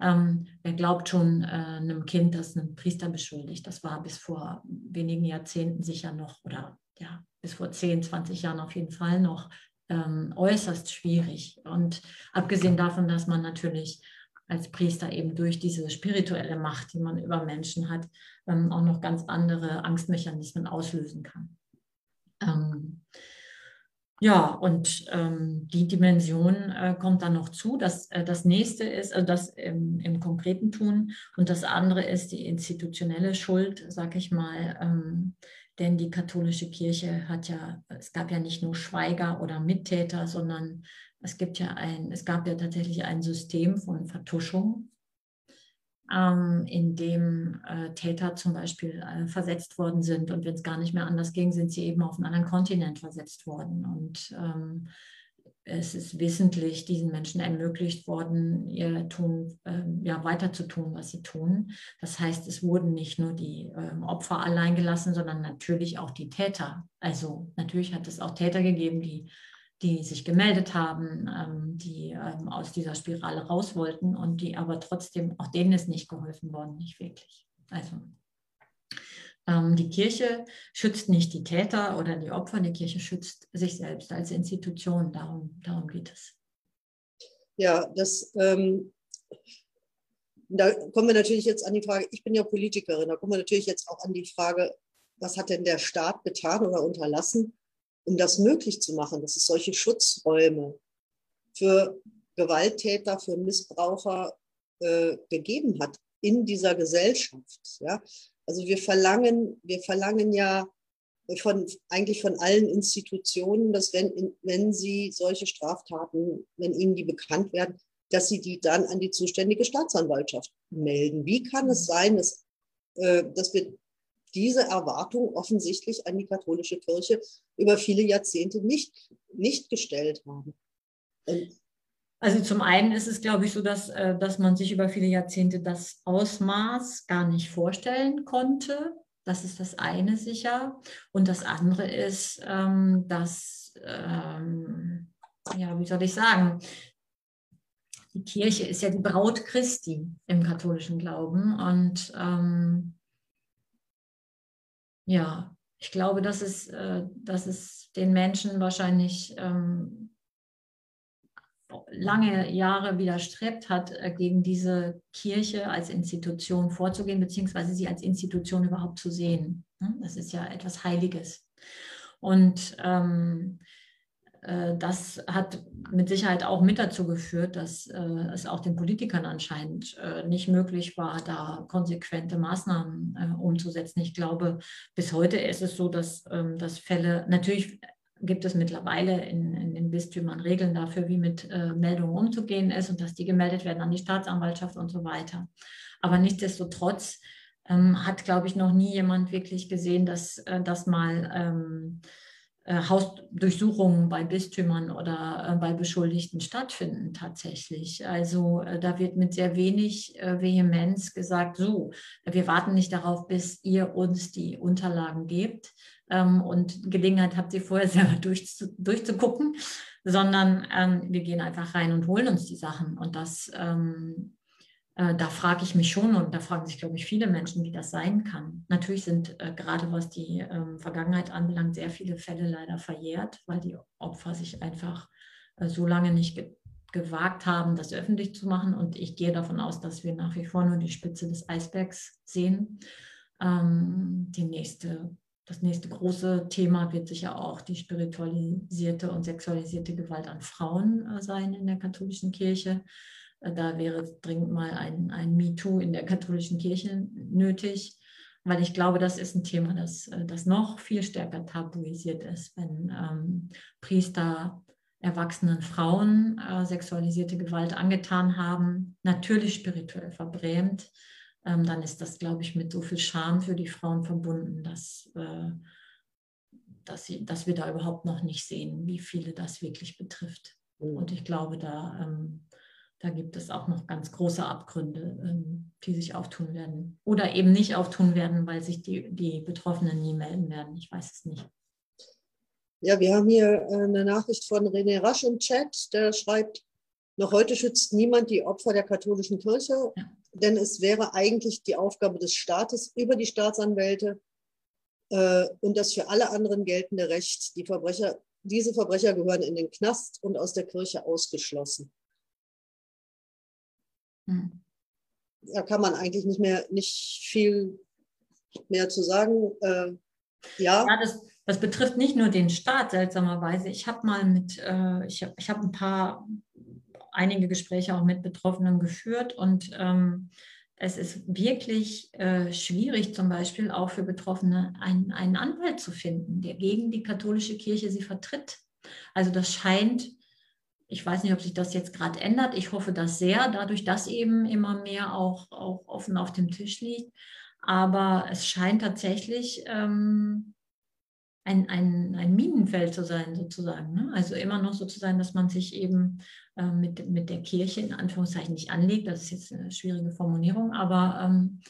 Ähm, wer glaubt schon äh, einem Kind, das einen Priester beschuldigt? Das war bis vor wenigen Jahrzehnten sicher noch oder ja, bis vor 10, 20 Jahren auf jeden Fall noch ähm, äußerst schwierig. Und abgesehen davon, dass man natürlich als Priester eben durch diese spirituelle Macht, die man über Menschen hat, ähm, auch noch ganz andere Angstmechanismen auslösen kann. Ähm, ja, und ähm, die Dimension äh, kommt dann noch zu. Das, äh, das nächste ist also das im, im, konkreten Tun und das andere ist die institutionelle Schuld, sag ich mal. Ähm, denn die katholische Kirche hat ja, es gab ja nicht nur Schweiger oder Mittäter, sondern es gibt ja ein, es gab ja tatsächlich ein System von Vertuschung, ähm, in dem äh, Täter zum Beispiel äh, versetzt worden sind und wenn es gar nicht mehr anders ging, sind sie eben auf einen anderen Kontinent versetzt worden und ähm, es ist wissentlich diesen Menschen ermöglicht worden, ihr Tun, äh, ja, weiter zu tun, was sie tun. Das heißt, es wurden nicht nur die ähm, Opfer allein gelassen, sondern natürlich auch die Täter. Also natürlich hat es auch Täter gegeben, die die sich gemeldet haben, ähm, die ähm, aus dieser Spirale raus wollten und die aber trotzdem, auch denen ist nicht geholfen worden, nicht wirklich. Also ähm, die Kirche schützt nicht die Täter oder die Opfer, die Kirche schützt sich selbst als Institution, darum, darum geht es. Ja, das, ähm, da kommen wir natürlich jetzt an die Frage, ich bin ja Politikerin, da kommen wir natürlich jetzt auch an die Frage, was hat denn der Staat getan oder unterlassen, um das möglich zu machen, dass es solche Schutzräume für Gewalttäter, für Missbraucher äh, gegeben hat in dieser Gesellschaft. Ja? Also wir verlangen, wir verlangen ja von, eigentlich von allen Institutionen, dass wenn, wenn sie solche Straftaten, wenn ihnen die bekannt werden, dass sie die dann an die zuständige Staatsanwaltschaft melden. Wie kann es sein, dass, äh, dass wir diese Erwartung offensichtlich an die katholische Kirche über viele Jahrzehnte nicht, nicht gestellt haben. Und also zum einen ist es, glaube ich, so, dass, äh, dass man sich über viele Jahrzehnte das Ausmaß gar nicht vorstellen konnte. Das ist das eine sicher. Und das andere ist, ähm, dass, ähm, ja, wie soll ich sagen, die Kirche ist ja die Braut Christi im katholischen Glauben. Und ähm, ja, ich glaube, dass es, äh, dass den Menschen wahrscheinlich ähm, lange Jahre widerstrebt hat, äh, gegen diese Kirche als Institution vorzugehen, beziehungsweise sie als Institution überhaupt zu sehen. Ne? Das ist ja etwas Heiliges. Und ähm, äh, das hat mit Sicherheit auch mit dazu geführt, dass äh, es auch den Politikern anscheinend äh, nicht möglich war, da konsequente Maßnahmen umzusetzen. Ich glaube, bis heute ist es so, dass, ähm, dass Fälle, natürlich gibt es mittlerweile in, in den Bistümern Regeln dafür, wie mit Meldungen umzugehen ist und dass die gemeldet werden an die Staatsanwaltschaft und so weiter. Aber nichtsdestotrotz ähm, hat, glaube ich, noch nie jemand wirklich gesehen, dass das mal ähm, äh, Hausdurchsuchungen bei Bistümern oder äh, bei Beschuldigten stattfinden tatsächlich. Also äh, da wird mit sehr wenig Vehemenz gesagt, so, wir warten nicht darauf, bis ihr uns die Unterlagen gebt ähm, und Gelegenheit habt, sie vorher selber durchzugucken, sondern ähm, wir gehen einfach rein und holen uns die Sachen. Und das ähm, äh, da frage ich mich schon und da fragen sich, glaube ich, viele Menschen, wie das sein kann. Natürlich sind äh, gerade was die ähm, Vergangenheit anbelangt, sehr viele Fälle leider verjährt, weil die Opfer sich einfach äh, so lange nicht ge gewagt haben, das öffentlich zu machen. Und ich gehe davon aus, dass wir nach wie vor nur die Spitze des Eisbergs sehen. Ähm, die nächste, das nächste große Thema wird sicher auch die spiritualisierte und sexualisierte Gewalt an Frauen äh, sein in der katholischen Kirche. Da wäre dringend mal ein, ein MeToo in der katholischen Kirche nötig, weil ich glaube, das ist ein Thema, das, das noch viel stärker tabuisiert ist, wenn ähm, Priester erwachsenen Frauen äh, sexualisierte Gewalt angetan haben, natürlich spirituell verbrämt, ähm, dann ist das, glaube ich, mit so viel Scham für die Frauen verbunden, dass, äh, dass, sie, dass wir da überhaupt noch nicht sehen, wie viele das wirklich betrifft. Mhm. Und ich glaube, da ähm, da gibt es auch noch ganz große Abgründe, ähm, die sich auftun werden. Oder eben nicht auftun werden, weil sich die, die Betroffenen nie melden werden. Ich weiß es nicht. Ja, wir haben hier äh, eine Nachricht von René Rasch im Chat, der schreibt, noch heute schützt niemand die Opfer der katholischen Kirche, ja. denn es wäre eigentlich die Aufgabe des Staates über die Staatsanwälte äh, und das für alle anderen geltende Recht. Die Verbrecher, diese Verbrecher gehören in den Knast und aus der Kirche ausgeschlossen. Hm. Da kann man eigentlich nicht mehr nicht viel mehr zu sagen. Äh, ja. ja das, das, betrifft nicht nur den Staat seltsamerweise. Ich habe mal mit, äh, ich habe ich hab ein paar, einige Gespräche auch mit Betroffenen geführt und ähm, es ist wirklich äh, schwierig, zum Beispiel auch für Betroffene einen, einen Anwalt zu finden, der gegen die katholische Kirche sie vertritt. Also das scheint ich weiß nicht, ob sich das jetzt gerade ändert. Ich hoffe das sehr, dadurch, dass eben immer mehr auch, auch offen auf dem Tisch liegt. Aber es scheint tatsächlich ähm, ein, ein, ein Minenfeld zu sein, sozusagen. Ne? Also immer noch so zu sein, dass man sich eben äh, mit, mit der Kirche in Anführungszeichen nicht anlegt. Das ist jetzt eine schwierige Formulierung, aber ähm,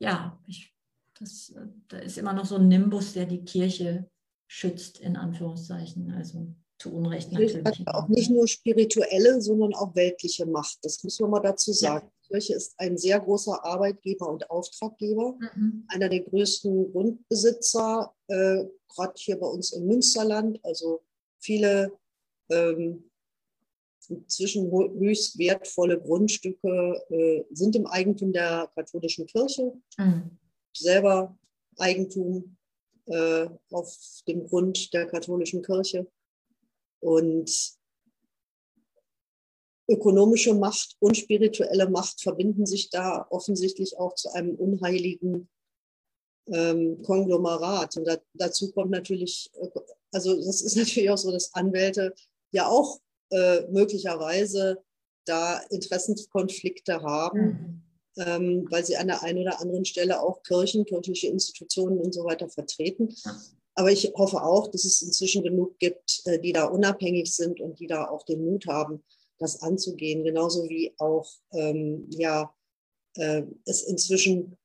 ja, ich, das, da ist immer noch so ein Nimbus, der die Kirche schützt, in Anführungszeichen. Also zu Unrecht natürlich. Auch nicht nur spirituelle, sondern auch weltliche Macht. Das muss man mal dazu sagen. Ja. Die Kirche ist ein sehr großer Arbeitgeber und Auftraggeber, mhm. einer der größten Grundbesitzer, äh, gerade hier bei uns im Münsterland. Also viele ähm, inzwischen höchst wertvolle Grundstücke äh, sind im Eigentum der katholischen Kirche. Mhm. Selber Eigentum äh, auf dem Grund der katholischen Kirche. Und ökonomische Macht und spirituelle Macht verbinden sich da offensichtlich auch zu einem unheiligen ähm, Konglomerat. Und da, dazu kommt natürlich, also das ist natürlich auch so, dass Anwälte ja auch äh, möglicherweise da Interessenkonflikte haben, mhm. ähm, weil sie an der einen oder anderen Stelle auch Kirchen, kirchliche Institutionen und so weiter vertreten. Aber ich hoffe auch, dass es inzwischen genug gibt, äh, die da unabhängig sind und die da auch den Mut haben, das anzugehen. Genauso wie auch ähm, ja, äh, es inzwischen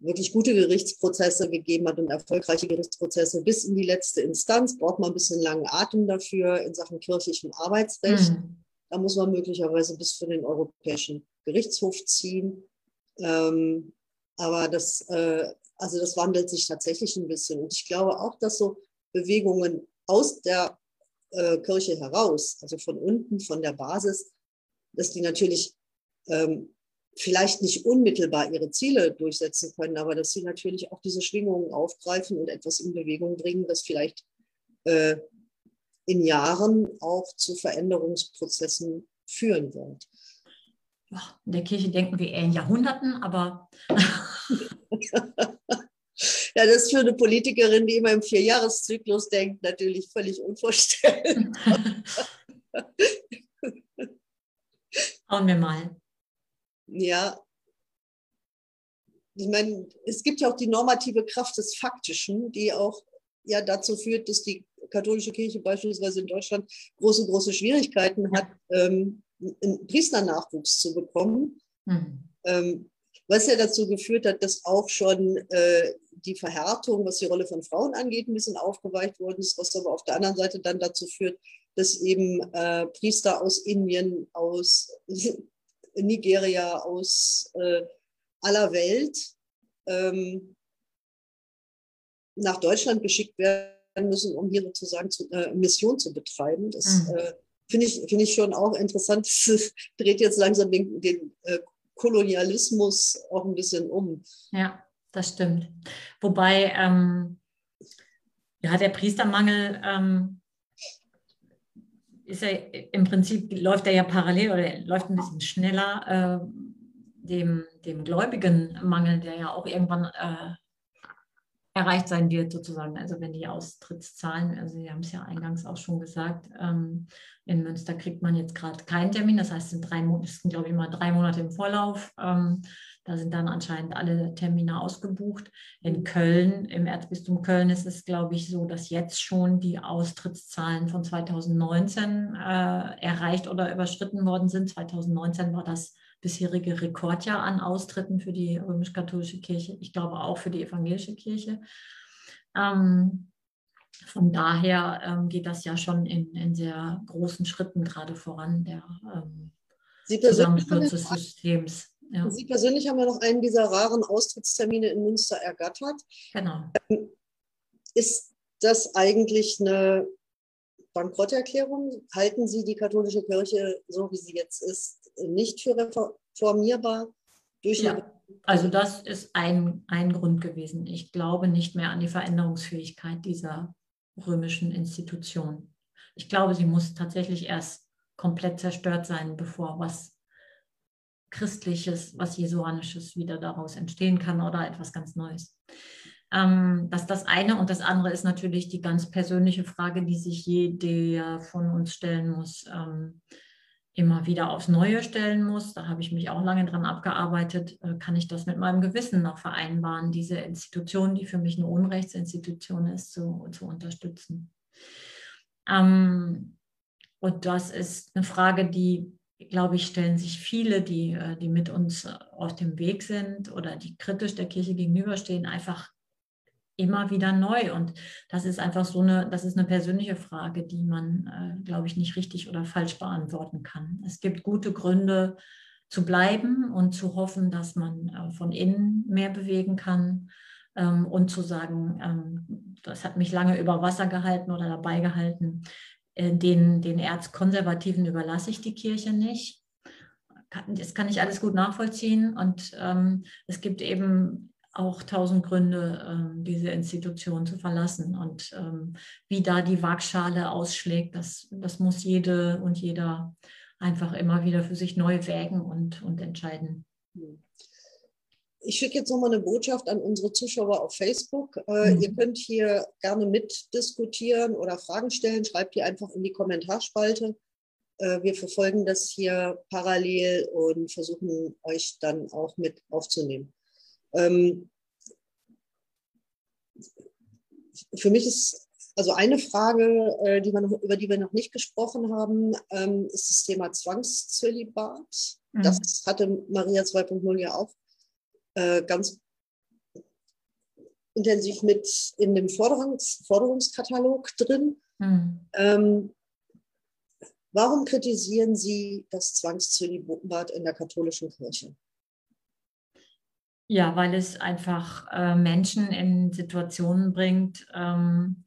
wirklich gute Gerichtsprozesse gegeben hat und erfolgreiche Gerichtsprozesse bis in die letzte Instanz. Braucht man ein bisschen langen Atem dafür in Sachen kirchlichem Arbeitsrecht. Mhm. Da muss man möglicherweise bis für den Europäischen Gerichtshof ziehen. Ähm, aber das äh, also das wandelt sich tatsächlich ein bisschen. Und ich glaube auch, dass so Bewegungen aus der äh, Kirche heraus, also von unten, von der Basis, dass die natürlich ähm, vielleicht nicht unmittelbar ihre Ziele durchsetzen können, aber dass sie natürlich auch diese Schwingungen aufgreifen und etwas in Bewegung bringen, das vielleicht äh, in Jahren auch zu Veränderungsprozessen führen wird. In der Kirche denken wir eher in Jahrhunderten, aber. ja, das ist für eine Politikerin, die immer im Vierjahreszyklus denkt, natürlich völlig unvorstellbar. Schauen wir mal. Ja. Ich meine, es gibt ja auch die normative Kraft des Faktischen, die auch ja dazu führt, dass die katholische Kirche beispielsweise in Deutschland große, große Schwierigkeiten hat, ähm, einen Priesternachwuchs zu bekommen. Mhm. Ähm, was ja dazu geführt hat, dass auch schon äh, die Verhärtung, was die Rolle von Frauen angeht, ein bisschen aufgeweicht worden ist, was aber auf der anderen Seite dann dazu führt, dass eben äh, Priester aus Indien, aus Nigeria, aus äh, aller Welt ähm, nach Deutschland geschickt werden müssen, um hier sozusagen zu, äh, Mission zu betreiben. Das mhm. äh, finde ich, find ich schon auch interessant. Das dreht jetzt langsam den, den äh, Kolonialismus auch ein bisschen um. Ja, das stimmt. Wobei ähm, ja, der Priestermangel ähm, ist ja im Prinzip läuft er ja parallel oder läuft ein bisschen schneller äh, dem, dem gläubigen Mangel, der ja auch irgendwann äh, erreicht sein wird, sozusagen. Also wenn die Austrittszahlen, also Sie haben es ja eingangs auch schon gesagt, ähm, in Münster kriegt man jetzt gerade keinen Termin. Das heißt, es sind drei Monate, glaube ich, immer drei Monate im Vorlauf. Ähm, da sind dann anscheinend alle Termine ausgebucht. In Köln, im Erzbistum Köln ist es, glaube ich, so, dass jetzt schon die Austrittszahlen von 2019 äh, erreicht oder überschritten worden sind. 2019 war das bisherige Rekordjahr an Austritten für die römisch-katholische Kirche. Ich glaube auch für die evangelische Kirche. Ähm, von daher ähm, geht das ja schon in, in, sehr großen Schritten gerade voran, der ähm, Zusammensturz des Systems. Ja. Sie persönlich haben ja noch einen dieser raren Austrittstermine in Münster ergattert. Genau. Ähm, ist das eigentlich eine Bankrotterklärung? Halten Sie die katholische Kirche, so wie sie jetzt ist, nicht für reformierbar? Durch ja. Also das ist ein, ein Grund gewesen. Ich glaube nicht mehr an die Veränderungsfähigkeit dieser römischen Institution. Ich glaube, sie muss tatsächlich erst komplett zerstört sein, bevor was Christliches, was Jesuanisches wieder daraus entstehen kann oder etwas ganz Neues. Ähm, das ist das eine. Und das andere ist natürlich die ganz persönliche Frage, die sich jeder von uns stellen muss, ähm, immer wieder aufs Neue stellen muss. Da habe ich mich auch lange dran abgearbeitet. Äh, kann ich das mit meinem Gewissen noch vereinbaren, diese Institution, die für mich eine Unrechtsinstitution ist, zu, zu unterstützen? Ähm, und das ist eine Frage, die glaube ich, stellen sich viele, die, äh, die mit uns äh, auf dem Weg sind oder die kritisch der Kirche gegenüberstehen, einfach immer wieder neu. Und das ist einfach so eine, das ist eine persönliche Frage, die man, äh, glaube ich, nicht richtig oder falsch beantworten kann. Es gibt gute Gründe zu bleiben und zu hoffen, dass man von innen mehr bewegen kann ähm, und zu sagen, ähm, das hat mich lange über Wasser gehalten oder dabei gehalten. Äh, den, den Erzkonservativen überlasse ich die Kirche nicht. Das kann ich alles gut nachvollziehen. Und ähm, es gibt eben auch tausend Gründe, ähm, diese Institution zu verlassen. Und ähm, wie da die Waagschale ausschlägt, das, das muss jede und jeder einfach immer wieder für sich neu wägen und, und entscheiden. Ich schicke jetzt nochmal eine Botschaft an unsere Zuschauer auf Facebook. Äh, mhm. Ihr könnt hier gerne mitdiskutieren oder Fragen stellen. Schreibt die einfach in die Kommentarspalte. Äh, wir verfolgen das hier parallel und versuchen euch dann auch mit aufzunehmen. Ähm, für mich ist also eine Frage, äh, die noch, über die wir noch nicht gesprochen haben, ähm, ist das Thema Zwangszölibat. Mhm. Das hatte Maria 2.0 ja auch äh, ganz intensiv mit in dem Forderungs Forderungskatalog drin. Mhm. Ähm, warum kritisieren Sie das Zwangszölibat in der katholischen Kirche? Ja, weil es einfach äh, Menschen in Situationen bringt, ähm,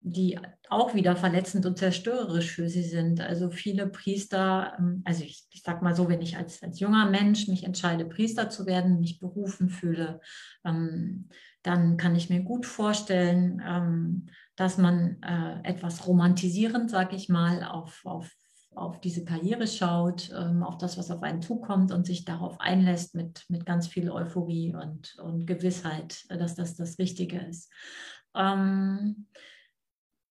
die auch wieder verletzend und zerstörerisch für sie sind. Also viele Priester, ähm, also ich, ich sage mal so, wenn ich als, als junger Mensch mich entscheide, Priester zu werden, mich berufen fühle, ähm, dann kann ich mir gut vorstellen, ähm, dass man äh, etwas romantisierend, sage ich mal, auf, auf, auf diese Karriere schaut, ähm, auf das, was auf einen zukommt und sich darauf einlässt mit, mit ganz viel Euphorie und, und Gewissheit, dass das das Richtige ist. Ähm,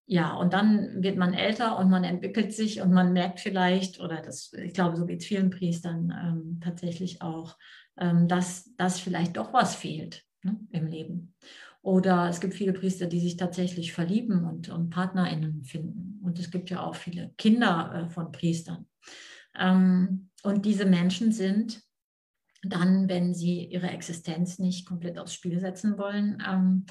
ja, und dann wird man älter und man entwickelt sich und man merkt vielleicht, oder das, ich glaube, so geht es vielen Priestern ähm, tatsächlich auch, ähm, dass, dass vielleicht doch was fehlt ne, im Leben. Oder es gibt viele Priester, die sich tatsächlich verlieben und, und PartnerInnen finden. Und es gibt ja auch viele Kinder äh, von Priestern. Ähm, und diese Menschen sind dann, wenn sie ihre Existenz nicht komplett aufs Spiel setzen wollen, ähm,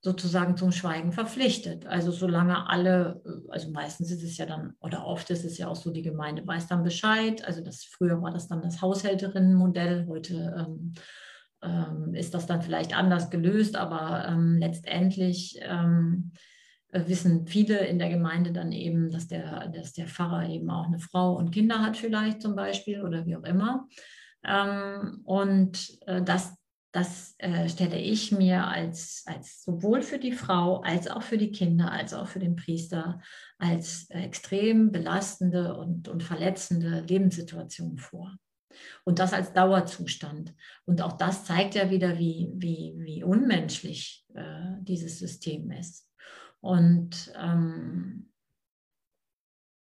sozusagen zum Schweigen verpflichtet. Also solange alle, äh, also meistens ist es ja dann, oder oft ist es ja auch so, die Gemeinde weiß dann Bescheid. Also das früher war das dann das Haushälterinnenmodell, heute ähm, ist das dann vielleicht anders gelöst, aber ähm, letztendlich ähm, äh, wissen viele in der Gemeinde dann eben, dass der, dass der Pfarrer eben auch eine Frau und Kinder hat vielleicht zum Beispiel oder wie auch immer. Ähm, und äh, das das äh, stelle ich mir als, als sowohl für die Frau als auch für die Kinder, als auch für den Priester als extrem belastende und, und verletzende Lebenssituation vor. Und das als Dauerzustand. Und auch das zeigt ja wieder, wie, wie, wie unmenschlich äh, dieses System ist. Und ähm,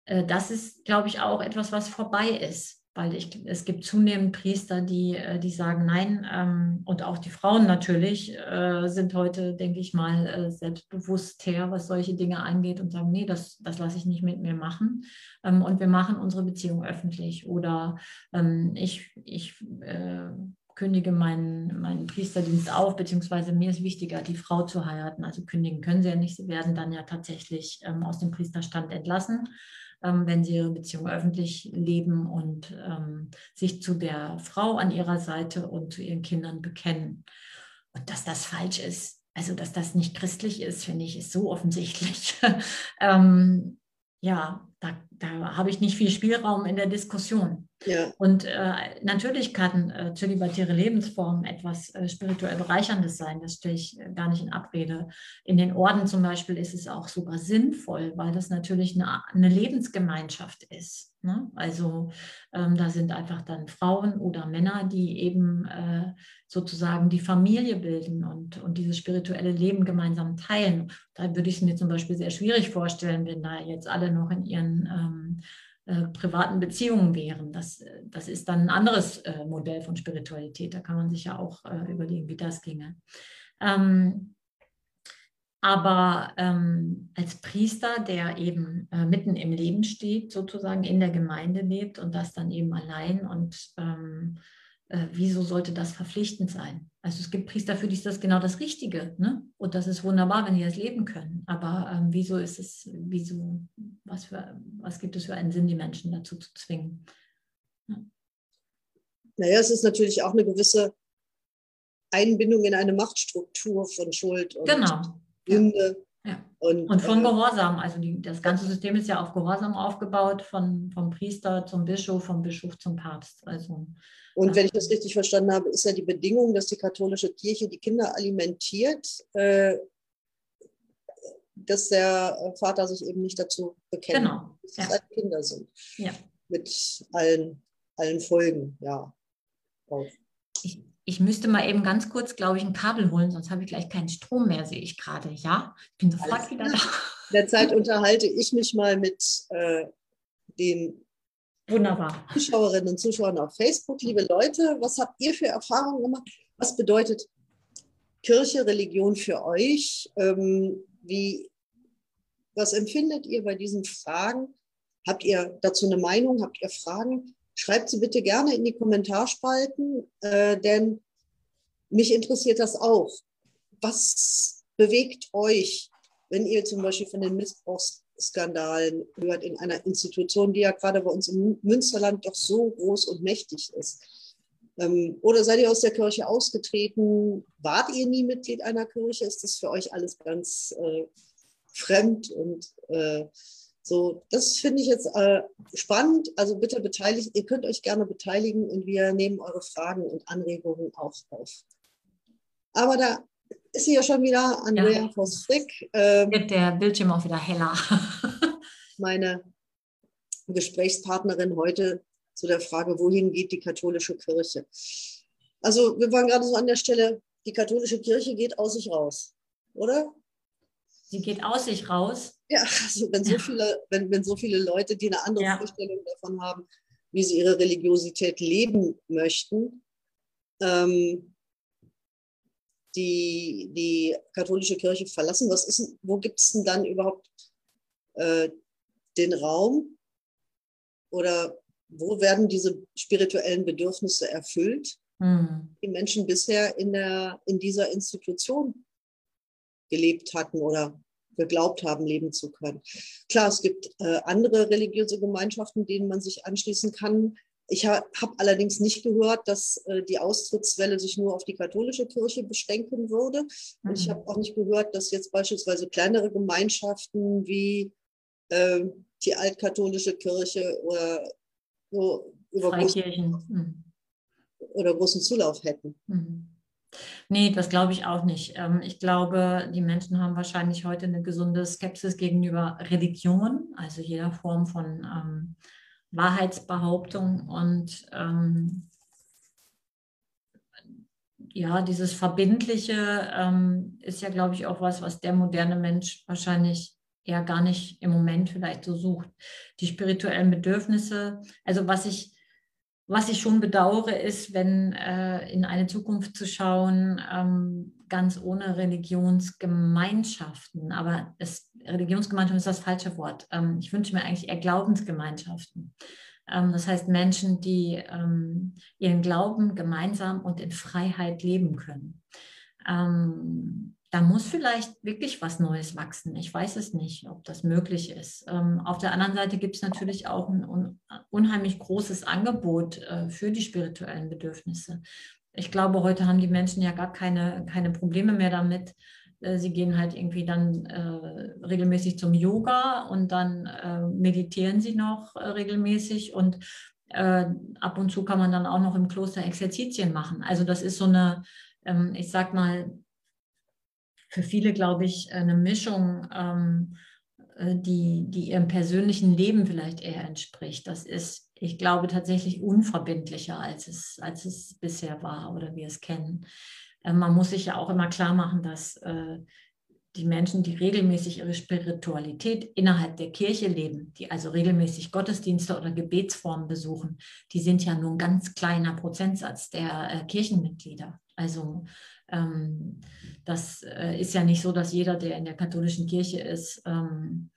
äh, das ist, glaube ich, auch etwas, was vorbei ist weil ich, es gibt zunehmend Priester, die, äh, die sagen nein. Ähm, und auch die Frauen natürlich äh, sind heute, denke ich mal, äh, selbstbewusster, was solche Dinge angeht und sagen, nee, das, das lasse ich nicht mit mir machen. Ähm, und wir machen unsere Beziehung öffentlich. Oder ähm, ich, ich äh, kündige meinen, meinen Priesterdienst auf, beziehungsweise mir ist wichtiger, die Frau zu heiraten. Also kündigen können sie ja nicht, sie werden dann ja tatsächlich ähm, aus dem Priesterstand entlassen wenn sie ihre Beziehung öffentlich leben und ähm, sich zu der Frau an ihrer Seite und zu ihren Kindern bekennen. Und dass das falsch ist, also dass das nicht christlich ist, finde ich, ist so offensichtlich. ähm, ja, da, da habe ich nicht viel Spielraum in der Diskussion. Ja. Und äh, natürlich kann äh, zölibatäre Lebensform etwas äh, spirituell Bereicherndes sein. Das stelle ich äh, gar nicht in Abrede. In den Orden zum Beispiel ist es auch sogar sinnvoll, weil das natürlich eine, eine Lebensgemeinschaft ist. Ne? Also ähm, da sind einfach dann Frauen oder Männer, die eben äh, sozusagen die Familie bilden und, und dieses spirituelle Leben gemeinsam teilen. Da würde ich es mir zum Beispiel sehr schwierig vorstellen, wenn da jetzt alle noch in ihren ähm, äh, privaten Beziehungen wären. Das, äh, das ist dann ein anderes äh, Modell von Spiritualität. Da kann man sich ja auch äh, überlegen, wie das ginge. Ähm, aber ähm, als Priester, der eben äh, mitten im Leben steht, sozusagen in der Gemeinde lebt und das dann eben allein und ähm, äh, wieso sollte das verpflichtend sein? Also es gibt Priester, für die ist das genau das Richtige. Ne? Und das ist wunderbar, wenn die das leben können. Aber ähm, wieso ist es, wieso, was, für, was gibt es für einen Sinn, die Menschen dazu zu zwingen? Ja. Naja, es ist natürlich auch eine gewisse Einbindung in eine Machtstruktur von Schuld und genau. Sünde. Ja. Und, und, von äh, Gehorsam. Also die, das ganze System ist ja auf Gehorsam aufgebaut, von, vom Priester zum Bischof, vom Bischof zum Papst. Also und wenn ich das richtig verstanden habe, ist ja die Bedingung, dass die katholische Kirche die Kinder alimentiert, äh, dass der Vater sich eben nicht dazu bekennt, genau. dass es ja. Kinder sind. Ja. Mit allen, allen Folgen, ja. Ich, ich müsste mal eben ganz kurz, glaube ich, ein Kabel holen, sonst habe ich gleich keinen Strom mehr, sehe ich gerade. Ja, ich bin sofort Alles wieder da. In der Zeit unterhalte ich mich mal mit äh, den Wunderbar. Zuschauerinnen und Zuschauern auf Facebook. Liebe Leute, was habt ihr für Erfahrungen gemacht? Was bedeutet Kirche, Religion für euch? Ähm, wie, was empfindet ihr bei diesen Fragen? Habt ihr dazu eine Meinung? Habt ihr Fragen? Schreibt sie bitte gerne in die Kommentarspalten, äh, denn mich interessiert das auch. Was bewegt euch, wenn ihr zum Beispiel von den Missbrauchs Skandalen hört in einer Institution, die ja gerade bei uns im Münsterland doch so groß und mächtig ist. Ähm, oder seid ihr aus der Kirche ausgetreten? Wart ihr nie Mitglied einer Kirche? Ist das für euch alles ganz äh, fremd und äh, so? Das finde ich jetzt äh, spannend. Also bitte beteiligt, ihr könnt euch gerne beteiligen und wir nehmen eure Fragen und Anregungen auch auf. Aber da ist hier schon wieder Andrea ja. Voss-Frick. Ähm, Wird der Bildschirm auch wieder heller. meine Gesprächspartnerin heute zu der Frage, wohin geht die katholische Kirche? Also wir waren gerade so an der Stelle, die katholische Kirche geht aus sich raus, oder? Sie geht aus sich raus. Ja, also wenn so viele, wenn, wenn so viele Leute, die eine andere ja. Vorstellung davon haben, wie sie ihre Religiosität leben möchten, ähm, die, die katholische Kirche verlassen, was ist, wo gibt es denn dann überhaupt äh, den Raum oder wo werden diese spirituellen Bedürfnisse erfüllt, mhm. die Menschen bisher in, der, in dieser Institution gelebt hatten oder geglaubt haben, leben zu können. Klar, es gibt äh, andere religiöse Gemeinschaften, denen man sich anschließen kann. Ich ha, habe allerdings nicht gehört, dass äh, die Austrittswelle sich nur auf die katholische Kirche beschränken würde. Und ich mhm. habe auch nicht gehört, dass jetzt beispielsweise kleinere Gemeinschaften wie äh, die altkatholische Kirche oder so über großen, mhm. oder großen Zulauf hätten. Mhm. Nee, das glaube ich auch nicht. Ähm, ich glaube, die Menschen haben wahrscheinlich heute eine gesunde Skepsis gegenüber Religion, also jeder Form von ähm, Wahrheitsbehauptung und ähm, ja, dieses Verbindliche ähm, ist ja, glaube ich, auch was, was der moderne Mensch wahrscheinlich eher gar nicht im Moment vielleicht so sucht. Die spirituellen Bedürfnisse, also was ich was ich schon bedauere, ist, wenn äh, in eine Zukunft zu schauen, ähm, ganz ohne Religionsgemeinschaften. Aber es, Religionsgemeinschaften ist das falsche Wort. Ähm, ich wünsche mir eigentlich eher Glaubensgemeinschaften. Ähm, das heißt Menschen, die ähm, ihren Glauben gemeinsam und in Freiheit leben können. Da muss vielleicht wirklich was Neues wachsen. Ich weiß es nicht, ob das möglich ist. Ähm, auf der anderen Seite gibt es natürlich auch ein unheimlich großes Angebot äh, für die spirituellen Bedürfnisse. Ich glaube, heute haben die Menschen ja gar keine, keine Probleme mehr damit. Äh, sie gehen halt irgendwie dann äh, regelmäßig zum Yoga und dann äh, meditieren sie noch äh, regelmäßig und äh, ab und zu kann man dann auch noch im Kloster Exerzitien machen. Also das ist so eine, ähm, ich sag mal, für viele, glaube ich, eine Mischung, ähm, äh, die, die ihrem persönlichen Leben vielleicht eher entspricht. Das ist, ich glaube, tatsächlich unverbindlicher, als es, als es bisher war oder wir es kennen. Äh, man muss sich ja auch immer klar machen, dass äh, die Menschen, die regelmäßig ihre Spiritualität innerhalb der Kirche leben, die also regelmäßig Gottesdienste oder Gebetsformen besuchen, die sind ja nur ein ganz kleiner Prozentsatz der äh, Kirchenmitglieder. Also ähm, das äh, ist ja nicht so, dass jeder, der in der katholischen Kirche ist, ähm,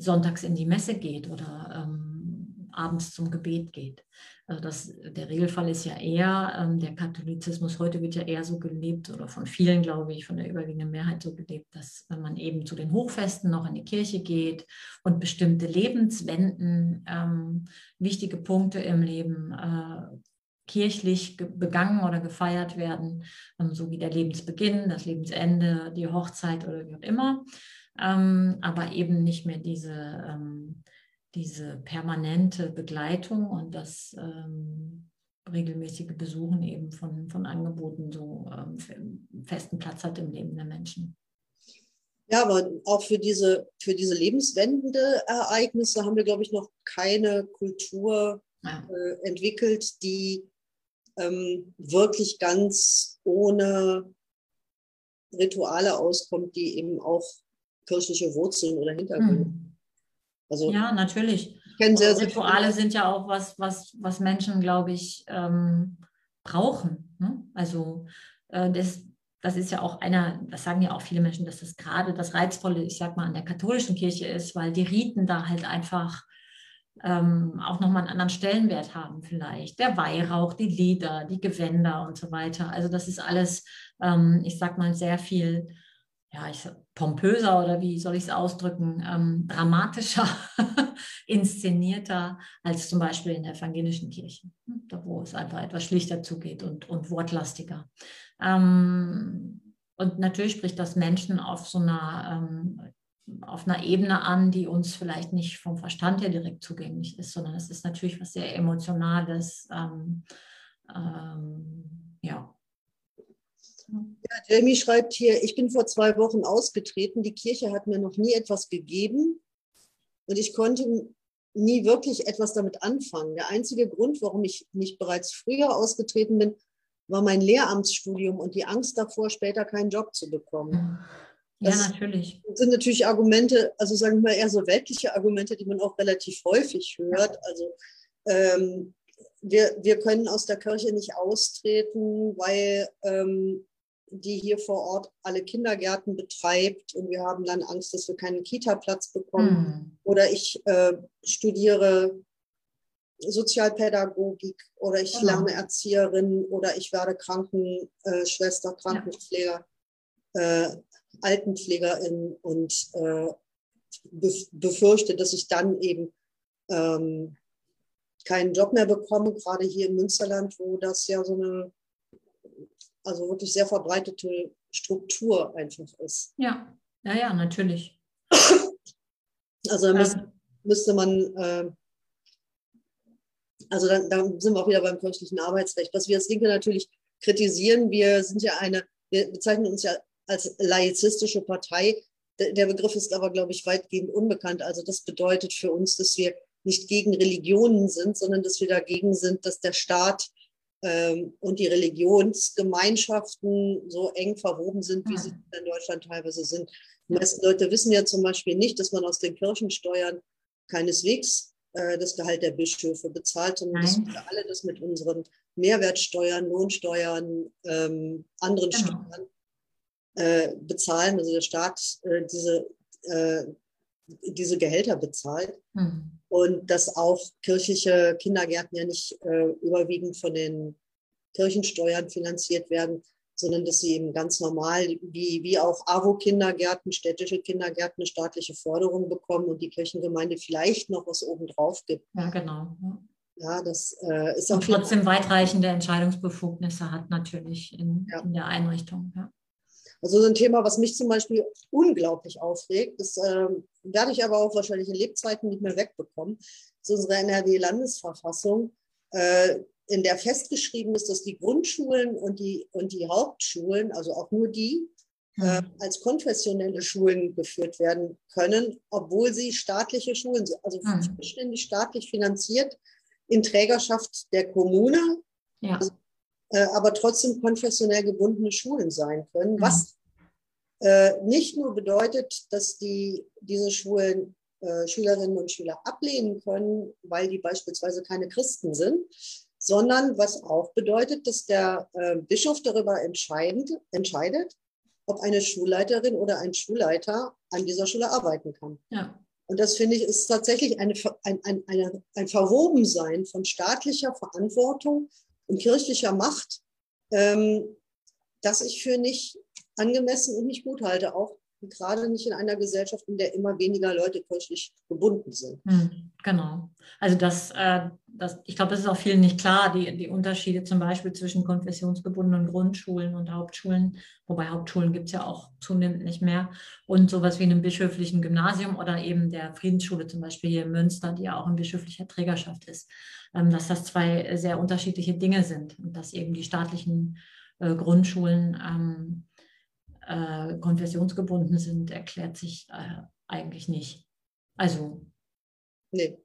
sonntags in die Messe geht oder ähm, abends zum Gebet geht. Also das, der Regelfall ist ja eher, ähm, der Katholizismus heute wird ja eher so gelebt oder von vielen, glaube ich, von der überwiegenden Mehrheit so gelebt, dass man eben zu den Hochfesten noch in die Kirche geht und bestimmte Lebenswenden, ähm, wichtige Punkte im Leben äh, kirchlich begangen oder gefeiert werden, ähm, so wie der Lebensbeginn, das Lebensende, die Hochzeit oder wie auch immer, ähm, aber eben nicht mehr diese, ähm, diese permanente Begleitung und das regelmäßige Besuchen eben von, von Angeboten so festen Platz hat im Leben der Menschen. Ja, aber auch für diese, für diese lebenswendende Ereignisse haben wir, glaube ich, noch keine Kultur ja. äh, entwickelt, die ähm, wirklich ganz ohne Rituale auskommt, die eben auch kirchliche Wurzeln oder Hintergründe. Hm. Also, ja, natürlich. Sehr, sehr Rituale sind ja auch was, was, was Menschen, glaube ich, ähm, brauchen. Ne? Also äh, das, das ist ja auch einer, das sagen ja auch viele Menschen, dass das gerade das Reizvolle, ich sag mal, an der katholischen Kirche ist, weil die Riten da halt einfach ähm, auch nochmal einen anderen Stellenwert haben vielleicht. Der Weihrauch, die Lieder, die Gewänder und so weiter. Also das ist alles, ähm, ich sag mal, sehr viel, ja, ich, pompöser oder wie soll ich es ausdrücken, ähm, dramatischer, inszenierter als zum Beispiel in der evangelischen Kirche, hm, wo es einfach etwas schlichter zugeht und, und wortlastiger. Ähm, und natürlich spricht das Menschen auf so einer ähm, auf einer Ebene an, die uns vielleicht nicht vom Verstand her direkt zugänglich ist, sondern es ist natürlich was sehr Emotionales. Ähm, ähm, ja. ja. Jamie schreibt hier, ich bin vor zwei Wochen ausgetreten. Die Kirche hat mir noch nie etwas gegeben und ich konnte nie wirklich etwas damit anfangen. Der einzige Grund, warum ich nicht bereits früher ausgetreten bin, war mein Lehramtsstudium und die Angst davor, später keinen Job zu bekommen. Ja, das natürlich. sind natürlich Argumente, also sagen wir mal eher so weltliche Argumente, die man auch relativ häufig hört. Also ähm, wir, wir können aus der Kirche nicht austreten, weil ähm, die hier vor Ort alle Kindergärten betreibt und wir haben dann Angst, dass wir keinen Kita-Platz bekommen. Mhm. Oder ich äh, studiere Sozialpädagogik oder ich genau. lerne Erzieherin oder ich werde Krankenschwester, Krankenpfleger, ja. äh, Altenpflegerin und äh, befürchte, dass ich dann eben ähm, keinen Job mehr bekomme, gerade hier im Münsterland, wo das ja so eine also wirklich sehr verbreitete Struktur einfach ist. Ja, ja, ja, natürlich. Also da müsste, ähm. müsste man, äh, also dann, dann, sind wir auch wieder beim kirchlichen Arbeitsrecht. Was wir als Linke natürlich kritisieren, wir sind ja eine, wir bezeichnen uns ja als laizistische Partei. Der Begriff ist aber, glaube ich, weitgehend unbekannt. Also das bedeutet für uns, dass wir nicht gegen Religionen sind, sondern dass wir dagegen sind, dass der Staat ähm, und die Religionsgemeinschaften so eng verwoben sind, wie sie in Deutschland teilweise sind. Die meisten Leute wissen ja zum Beispiel nicht, dass man aus den Kirchensteuern keineswegs äh, das Gehalt der Bischöfe bezahlt, sondern dass wir alle das mit unseren Mehrwertsteuern, Lohnsteuern, ähm, anderen genau. Steuern äh, bezahlen. Also der Staat äh, diese, äh, diese Gehälter bezahlt. Mhm und dass auch kirchliche Kindergärten ja nicht äh, überwiegend von den Kirchensteuern finanziert werden, sondern dass sie eben ganz normal, wie, wie auch AWO-Kindergärten, städtische Kindergärten, eine staatliche Förderung bekommen und die Kirchengemeinde vielleicht noch was obendrauf gibt. Ja, genau. Ja, das äh, ist auch. Und trotzdem weitreichende Entscheidungsbefugnisse hat natürlich in, ja. in der Einrichtung. Ja. Also so ein Thema, was mich zum Beispiel unglaublich aufregt, das äh, werde ich aber auch wahrscheinlich in Lebzeiten nicht mehr wegbekommen, ist unsere NRW-Landesverfassung, äh, in der festgeschrieben ist, dass die Grundschulen und die, und die Hauptschulen, also auch nur die, äh, mhm. als konfessionelle Schulen geführt werden können, obwohl sie staatliche Schulen sind, also vollständig staatlich finanziert in Trägerschaft der Kommune. Ja. Also äh, aber trotzdem konfessionell gebundene Schulen sein können, mhm. was äh, nicht nur bedeutet, dass die, diese Schulen äh, Schülerinnen und Schüler ablehnen können, weil die beispielsweise keine Christen sind, sondern was auch bedeutet, dass der äh, Bischof darüber entscheidend, entscheidet, ob eine Schulleiterin oder ein Schulleiter an dieser Schule arbeiten kann. Ja. Und das finde ich ist tatsächlich eine, ein, ein, eine, ein Verwobensein von staatlicher Verantwortung und kirchlicher Macht, ähm, das ich für nicht angemessen und nicht gut halte, auch gerade nicht in einer Gesellschaft, in der immer weniger Leute kirchlich gebunden sind. Hm, genau. Also das, äh, das ich glaube, das ist auch vielen nicht klar, die, die Unterschiede zum Beispiel zwischen konfessionsgebundenen Grundschulen und Hauptschulen, wobei Hauptschulen gibt es ja auch zunehmend nicht mehr, und sowas wie einem bischöflichen Gymnasium oder eben der Friedensschule zum Beispiel hier in Münster, die ja auch in bischöflicher Trägerschaft ist. Ähm, dass das zwei sehr unterschiedliche Dinge sind und dass eben die staatlichen äh, Grundschulen ähm, äh, konfessionsgebunden sind, erklärt sich äh, eigentlich nicht. Also. Nee,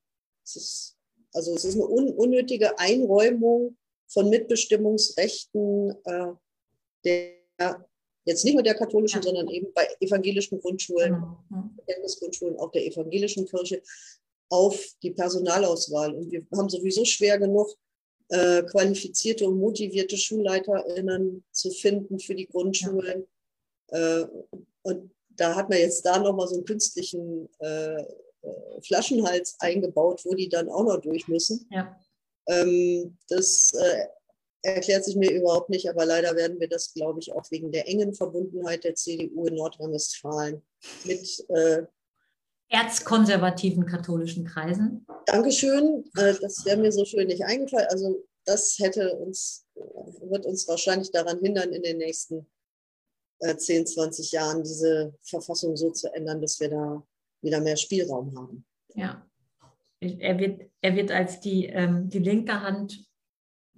es ist, also es ist eine un unnötige Einräumung von Mitbestimmungsrechten äh, der jetzt nicht nur der katholischen, ja. sondern eben bei evangelischen Grundschulen, genau. ja. auch der evangelischen Kirche, auf die Personalauswahl. Und wir haben sowieso schwer genug, äh, qualifizierte und motivierte SchulleiterInnen zu finden für die Grundschulen. Ja. Äh, und da hat man jetzt da nochmal so einen künstlichen äh, äh, Flaschenhals eingebaut, wo die dann auch noch durch müssen. Ja. Ähm, das äh, erklärt sich mir überhaupt nicht, aber leider werden wir das, glaube ich, auch wegen der engen Verbundenheit der CDU in Nordrhein-Westfalen mit äh, erzkonservativen katholischen Kreisen. Dankeschön. Äh, das wäre mir so schön nicht eingefallen. Also das hätte uns, wird uns wahrscheinlich daran hindern, in den nächsten 10, äh, 20 Jahren diese Verfassung so zu ändern, dass wir da wieder mehr Spielraum haben. Ja. Er wird, er wird als die, ähm, die linke Hand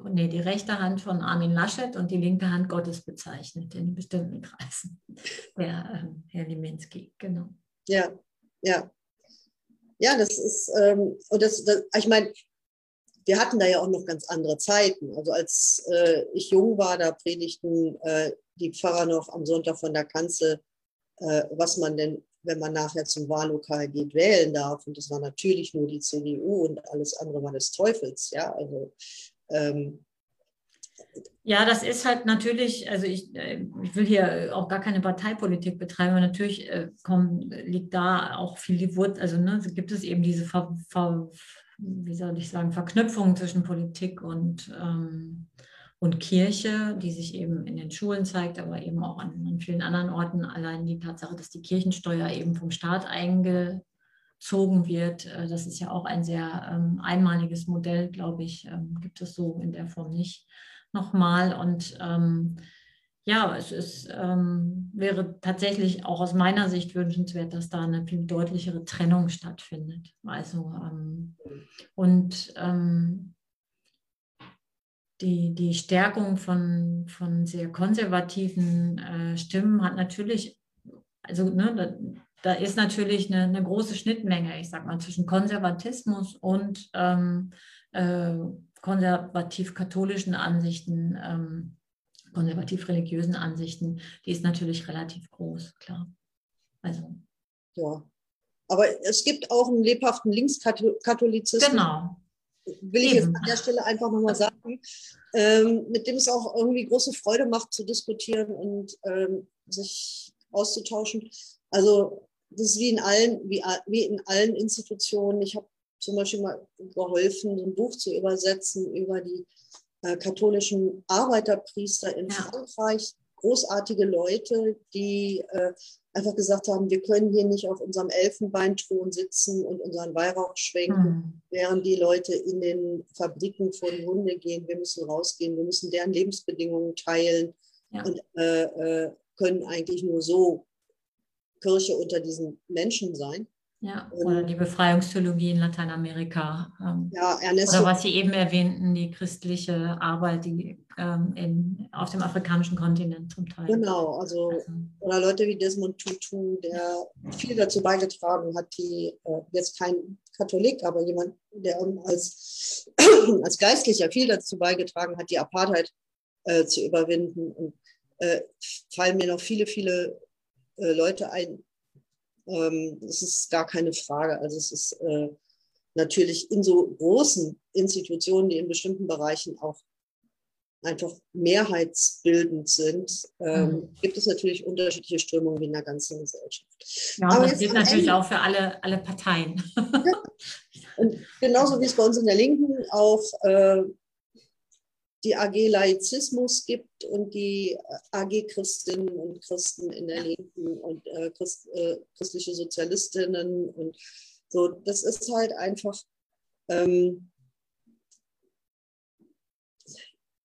nee, die rechte Hand von Armin Laschet und die linke Hand Gottes bezeichnet in bestimmten Kreisen. Der äh, Herr Liminski, genau. Ja, ja. Ja, das ist, ähm, und das, das, ich meine, wir hatten da ja auch noch ganz andere Zeiten. Also als äh, ich jung war, da predigten äh, die Pfarrer noch am Sonntag von der Kanzel, äh, was man denn, wenn man nachher zum Wahllokal geht, wählen darf. Und das war natürlich nur die CDU und alles andere war des Teufels. Ja, also ähm, ja, das ist halt natürlich, also ich, äh, ich will hier auch gar keine Parteipolitik betreiben, aber natürlich äh, kommt, liegt da auch viel die Wurzel, also ne, gibt es eben diese, Ver, Ver, wie soll ich sagen, Verknüpfung zwischen Politik und, ähm, und Kirche, die sich eben in den Schulen zeigt, aber eben auch an, an vielen anderen Orten. Allein die Tatsache, dass die Kirchensteuer eben vom Staat einge, gezogen wird. Äh, das ist ja auch ein sehr ähm, einmaliges Modell, glaube ich, ähm, gibt es so in der Form nicht nochmal. Und ähm, ja, es ist, ähm, wäre tatsächlich auch aus meiner Sicht wünschenswert, dass da eine viel deutlichere Trennung stattfindet. Also ähm, und ähm, die, die Stärkung von, von sehr konservativen äh, Stimmen hat natürlich, also ne, da ist natürlich eine, eine, große Schnittmenge, ich sag mal, zwischen Konservatismus und ähm, äh, konservativ-katholischen Ansichten, ähm, konservativ-religiösen Ansichten, die ist natürlich relativ groß, klar. Also. Ja. Aber es gibt auch einen lebhaften Linkskatholizismus. Genau. Will ich jetzt an der Stelle einfach nochmal sagen, ähm, mit dem es auch irgendwie große Freude macht zu diskutieren und ähm, sich auszutauschen. Also das ist wie in allen, wie, wie in allen Institutionen. Ich habe zum Beispiel mal geholfen, ein Buch zu übersetzen über die äh, katholischen Arbeiterpriester in ja. Frankreich. Großartige Leute, die äh, einfach gesagt haben, wir können hier nicht auf unserem Elfenbeinthron sitzen und unseren Weihrauch schwenken, mhm. während die Leute in den Fabriken vor die Hunde gehen. Wir müssen rausgehen, wir müssen deren Lebensbedingungen teilen ja. und äh, äh können eigentlich nur so Kirche unter diesen Menschen sein. Ja, oder die Befreiungstheologie in Lateinamerika. Ähm, ja, Ernesto. Oder was Sie eben erwähnten, die christliche Arbeit die, ähm, in, auf dem afrikanischen Kontinent zum Teil. Genau, also, also, oder Leute wie Desmond Tutu, der viel dazu beigetragen hat, die äh, jetzt kein Katholik, aber jemand, der als, als Geistlicher viel dazu beigetragen hat, die Apartheid äh, zu überwinden. Und äh, fallen mir noch viele, viele äh, Leute ein. Ähm, das ist gar keine Frage. Also es ist äh, natürlich in so großen Institutionen, die in bestimmten Bereichen auch einfach mehrheitsbildend sind, ähm, mhm. gibt es natürlich unterschiedliche Strömungen wie in der ganzen Gesellschaft. Ja, Aber das gilt natürlich Ende, auch für alle, alle Parteien. Ja. Und genauso wie es bei uns in der Linken auch äh, die AG Laizismus gibt und die AG Christinnen und Christen in der Linken und äh, Christ, äh, christliche Sozialistinnen und so. Das ist halt einfach, ähm,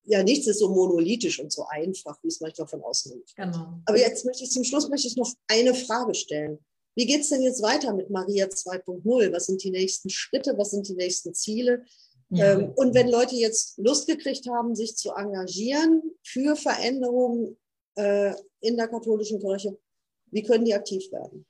ja, nichts ist so monolithisch und so einfach, wie es manchmal von außen ist. Genau. Aber jetzt möchte ich zum Schluss möchte ich noch eine Frage stellen. Wie geht es denn jetzt weiter mit Maria 2.0? Was sind die nächsten Schritte? Was sind die nächsten Ziele? Ja. Ähm, und wenn Leute jetzt Lust gekriegt haben, sich zu engagieren für Veränderungen äh, in der katholischen Kirche, wie können die aktiv werden?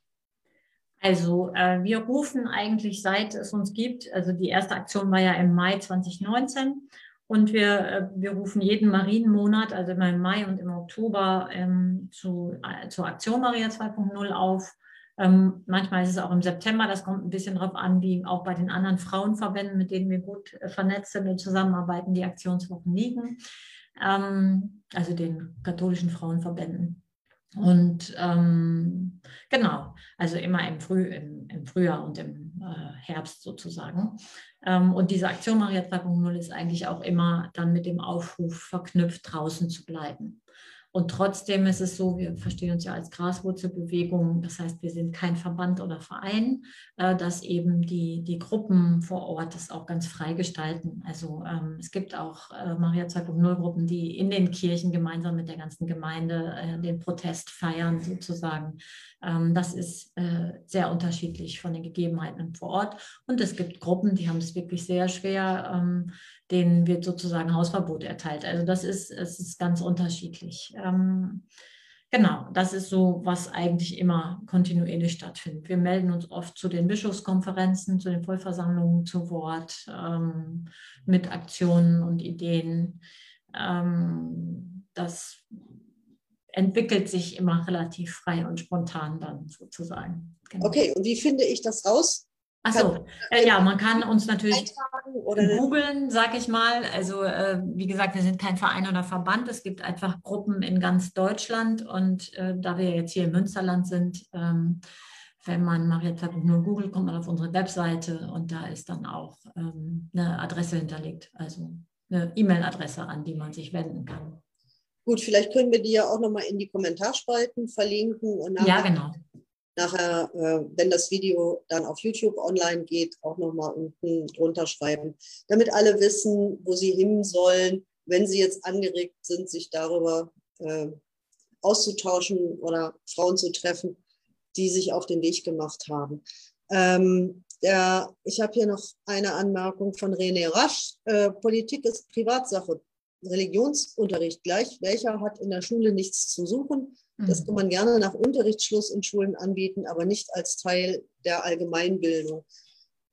Also äh, wir rufen eigentlich, seit es uns gibt, also die erste Aktion war ja im Mai 2019 und wir, äh, wir rufen jeden Marienmonat, also immer im Mai und im Oktober, ähm, zu, äh, zur Aktion Maria 2.0 auf. Ähm, manchmal ist es auch im September, das kommt ein bisschen darauf an, wie auch bei den anderen Frauenverbänden, mit denen wir gut äh, vernetzt sind und zusammenarbeiten, die Aktionswochen liegen, ähm, also den katholischen Frauenverbänden. Und ähm, genau, also immer im, Früh, im, im Frühjahr und im äh, Herbst sozusagen. Ähm, und diese Aktion Maria 2.0 ist eigentlich auch immer dann mit dem Aufruf verknüpft, draußen zu bleiben. Und trotzdem ist es so, wir verstehen uns ja als Graswurzelbewegung, das heißt, wir sind kein Verband oder Verein, äh, dass eben die, die Gruppen vor Ort das auch ganz frei gestalten. Also ähm, es gibt auch äh, Maria 2.0 Gruppen, die in den Kirchen gemeinsam mit der ganzen Gemeinde äh, den Protest feiern sozusagen. Ähm, das ist sehr unterschiedlich von den Gegebenheiten vor Ort. Und es gibt Gruppen, die haben es wirklich sehr schwer, ähm, denen wird sozusagen Hausverbot erteilt. Also das ist, es ist ganz unterschiedlich. Ähm, genau, das ist so, was eigentlich immer kontinuierlich stattfindet. Wir melden uns oft zu den Bischofskonferenzen, zu den Vollversammlungen zu Wort ähm, mit Aktionen und Ideen. Ähm, das entwickelt sich immer relativ frei und spontan dann sozusagen. Genau. Okay, und wie finde ich das raus? Achso, äh, ja, man kann uns natürlich googeln, sag ich mal. Also äh, wie gesagt, wir sind kein Verein oder Verband. Es gibt einfach Gruppen in ganz Deutschland und äh, da wir jetzt hier im Münsterland sind, ähm, wenn man Marietta nur googelt, kommt man auf unsere Webseite und da ist dann auch ähm, eine Adresse hinterlegt, also eine E-Mail-Adresse, an die man sich wenden kann. Gut, vielleicht können wir die ja auch nochmal in die Kommentarspalten verlinken. Und ja, genau nachher, äh, wenn das Video dann auf YouTube online geht, auch nochmal unten drunter schreiben, damit alle wissen, wo sie hin sollen, wenn sie jetzt angeregt sind, sich darüber äh, auszutauschen oder Frauen zu treffen, die sich auf den Weg gemacht haben. Ähm, der, ich habe hier noch eine Anmerkung von René Rasch. Äh, Politik ist Privatsache. Religionsunterricht gleich. Welcher hat in der Schule nichts zu suchen? Das kann mhm. man gerne nach Unterrichtsschluss in Schulen anbieten, aber nicht als Teil der Allgemeinbildung.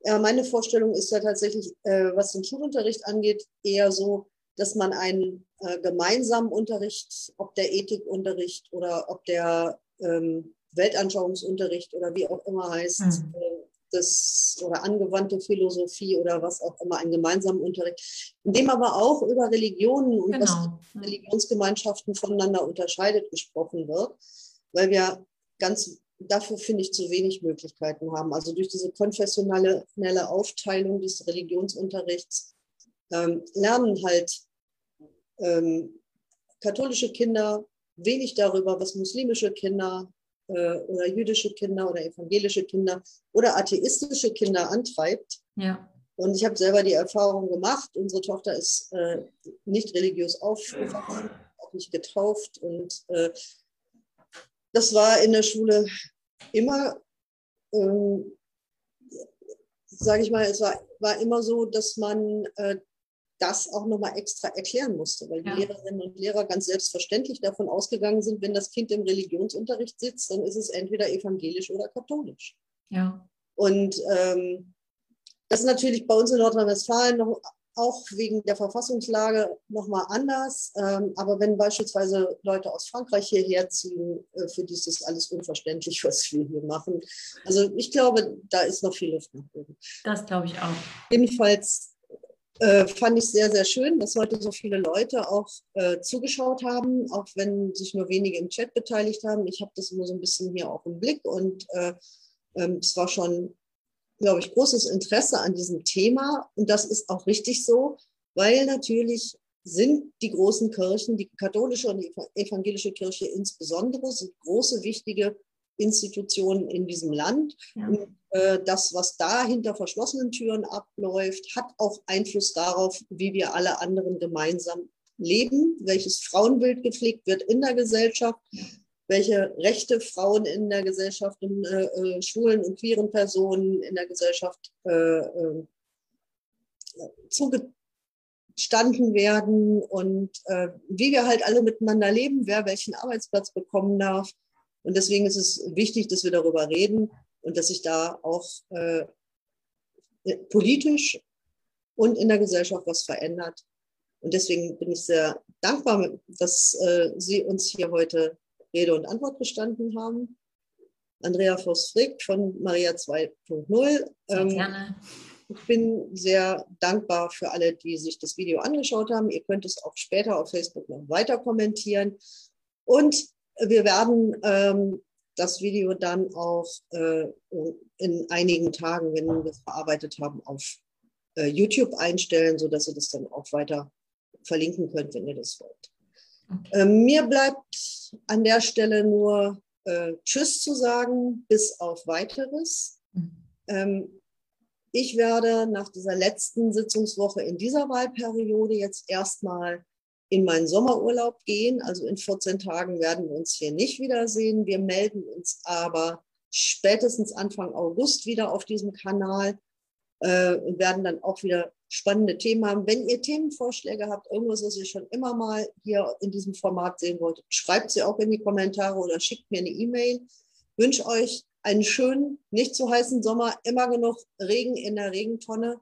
Ja, meine Vorstellung ist ja tatsächlich, äh, was den Schulunterricht angeht, eher so, dass man einen äh, gemeinsamen Unterricht, ob der Ethikunterricht oder ob der ähm, Weltanschauungsunterricht oder wie auch immer heißt, mhm. äh, das oder angewandte Philosophie oder was auch immer, einen gemeinsamen Unterricht, in dem aber auch über Religionen und genau. was Religionsgemeinschaften voneinander unterscheidet gesprochen wird, weil wir ganz dafür finde ich zu wenig Möglichkeiten haben. Also durch diese konfessionelle Aufteilung des Religionsunterrichts ähm, lernen halt ähm, katholische Kinder wenig darüber, was muslimische Kinder oder jüdische Kinder oder evangelische Kinder oder atheistische Kinder antreibt. Ja. Und ich habe selber die Erfahrung gemacht, unsere Tochter ist äh, nicht religiös aufgewachsen, auch nicht getauft. Und äh, das war in der Schule immer, ähm, sage ich mal, es war, war immer so, dass man äh, das auch nochmal extra erklären musste, weil die ja. Lehrerinnen und Lehrer ganz selbstverständlich davon ausgegangen sind, wenn das Kind im Religionsunterricht sitzt, dann ist es entweder evangelisch oder katholisch. Ja. Und ähm, das ist natürlich bei uns in Nordrhein-Westfalen noch auch wegen der Verfassungslage nochmal anders. Ähm, aber wenn beispielsweise Leute aus Frankreich hierher ziehen, äh, für die ist das alles unverständlich, was wir hier machen. Also ich glaube, da ist noch viel Luft nach oben. Das glaube ich auch. Jedenfalls äh, fand ich sehr, sehr schön, dass heute so viele Leute auch äh, zugeschaut haben, auch wenn sich nur wenige im Chat beteiligt haben. Ich habe das immer so ein bisschen hier auch im Blick und äh, ähm, es war schon, glaube ich, großes Interesse an diesem Thema und das ist auch richtig so, weil natürlich sind die großen Kirchen, die katholische und die evangelische Kirche insbesondere, sind große, wichtige Institutionen in diesem Land. Ja. Und, äh, das, was da hinter verschlossenen Türen abläuft, hat auch Einfluss darauf, wie wir alle anderen gemeinsam leben, welches Frauenbild gepflegt wird in der Gesellschaft, ja. welche Rechte Frauen in der Gesellschaft, in, äh, äh schwulen und queeren Personen in der Gesellschaft äh, äh, zugestanden werden und äh, wie wir halt alle miteinander leben, wer welchen Arbeitsplatz bekommen darf und deswegen ist es wichtig, dass wir darüber reden und dass sich da auch äh, politisch und in der Gesellschaft was verändert. Und deswegen bin ich sehr dankbar, dass äh, Sie uns hier heute Rede und Antwort gestanden haben. Andrea Voss-Frick von Maria 2.0. Ähm, gerne. Ich bin sehr dankbar für alle, die sich das Video angeschaut haben. Ihr könnt es auch später auf Facebook noch weiter kommentieren. Und wir werden ähm, das Video dann auch äh, in einigen Tagen, wenn wir es bearbeitet haben, auf äh, YouTube einstellen, sodass ihr das dann auch weiter verlinken könnt, wenn ihr das wollt. Okay. Ähm, mir bleibt an der Stelle nur äh, Tschüss zu sagen, bis auf weiteres. Mhm. Ähm, ich werde nach dieser letzten Sitzungswoche in dieser Wahlperiode jetzt erstmal in meinen Sommerurlaub gehen. Also in 14 Tagen werden wir uns hier nicht wiedersehen. Wir melden uns aber spätestens Anfang August wieder auf diesem Kanal äh, und werden dann auch wieder spannende Themen haben. Wenn ihr Themenvorschläge habt, irgendwas, was ihr schon immer mal hier in diesem Format sehen wolltet, schreibt sie auch in die Kommentare oder schickt mir eine E-Mail. Wünsche euch einen schönen, nicht zu heißen Sommer, immer genug Regen in der Regentonne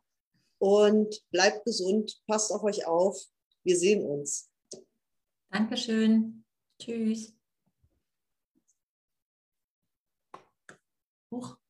und bleibt gesund, passt auf euch auf. Wir sehen uns. Dankeschön. Tschüss. Huch.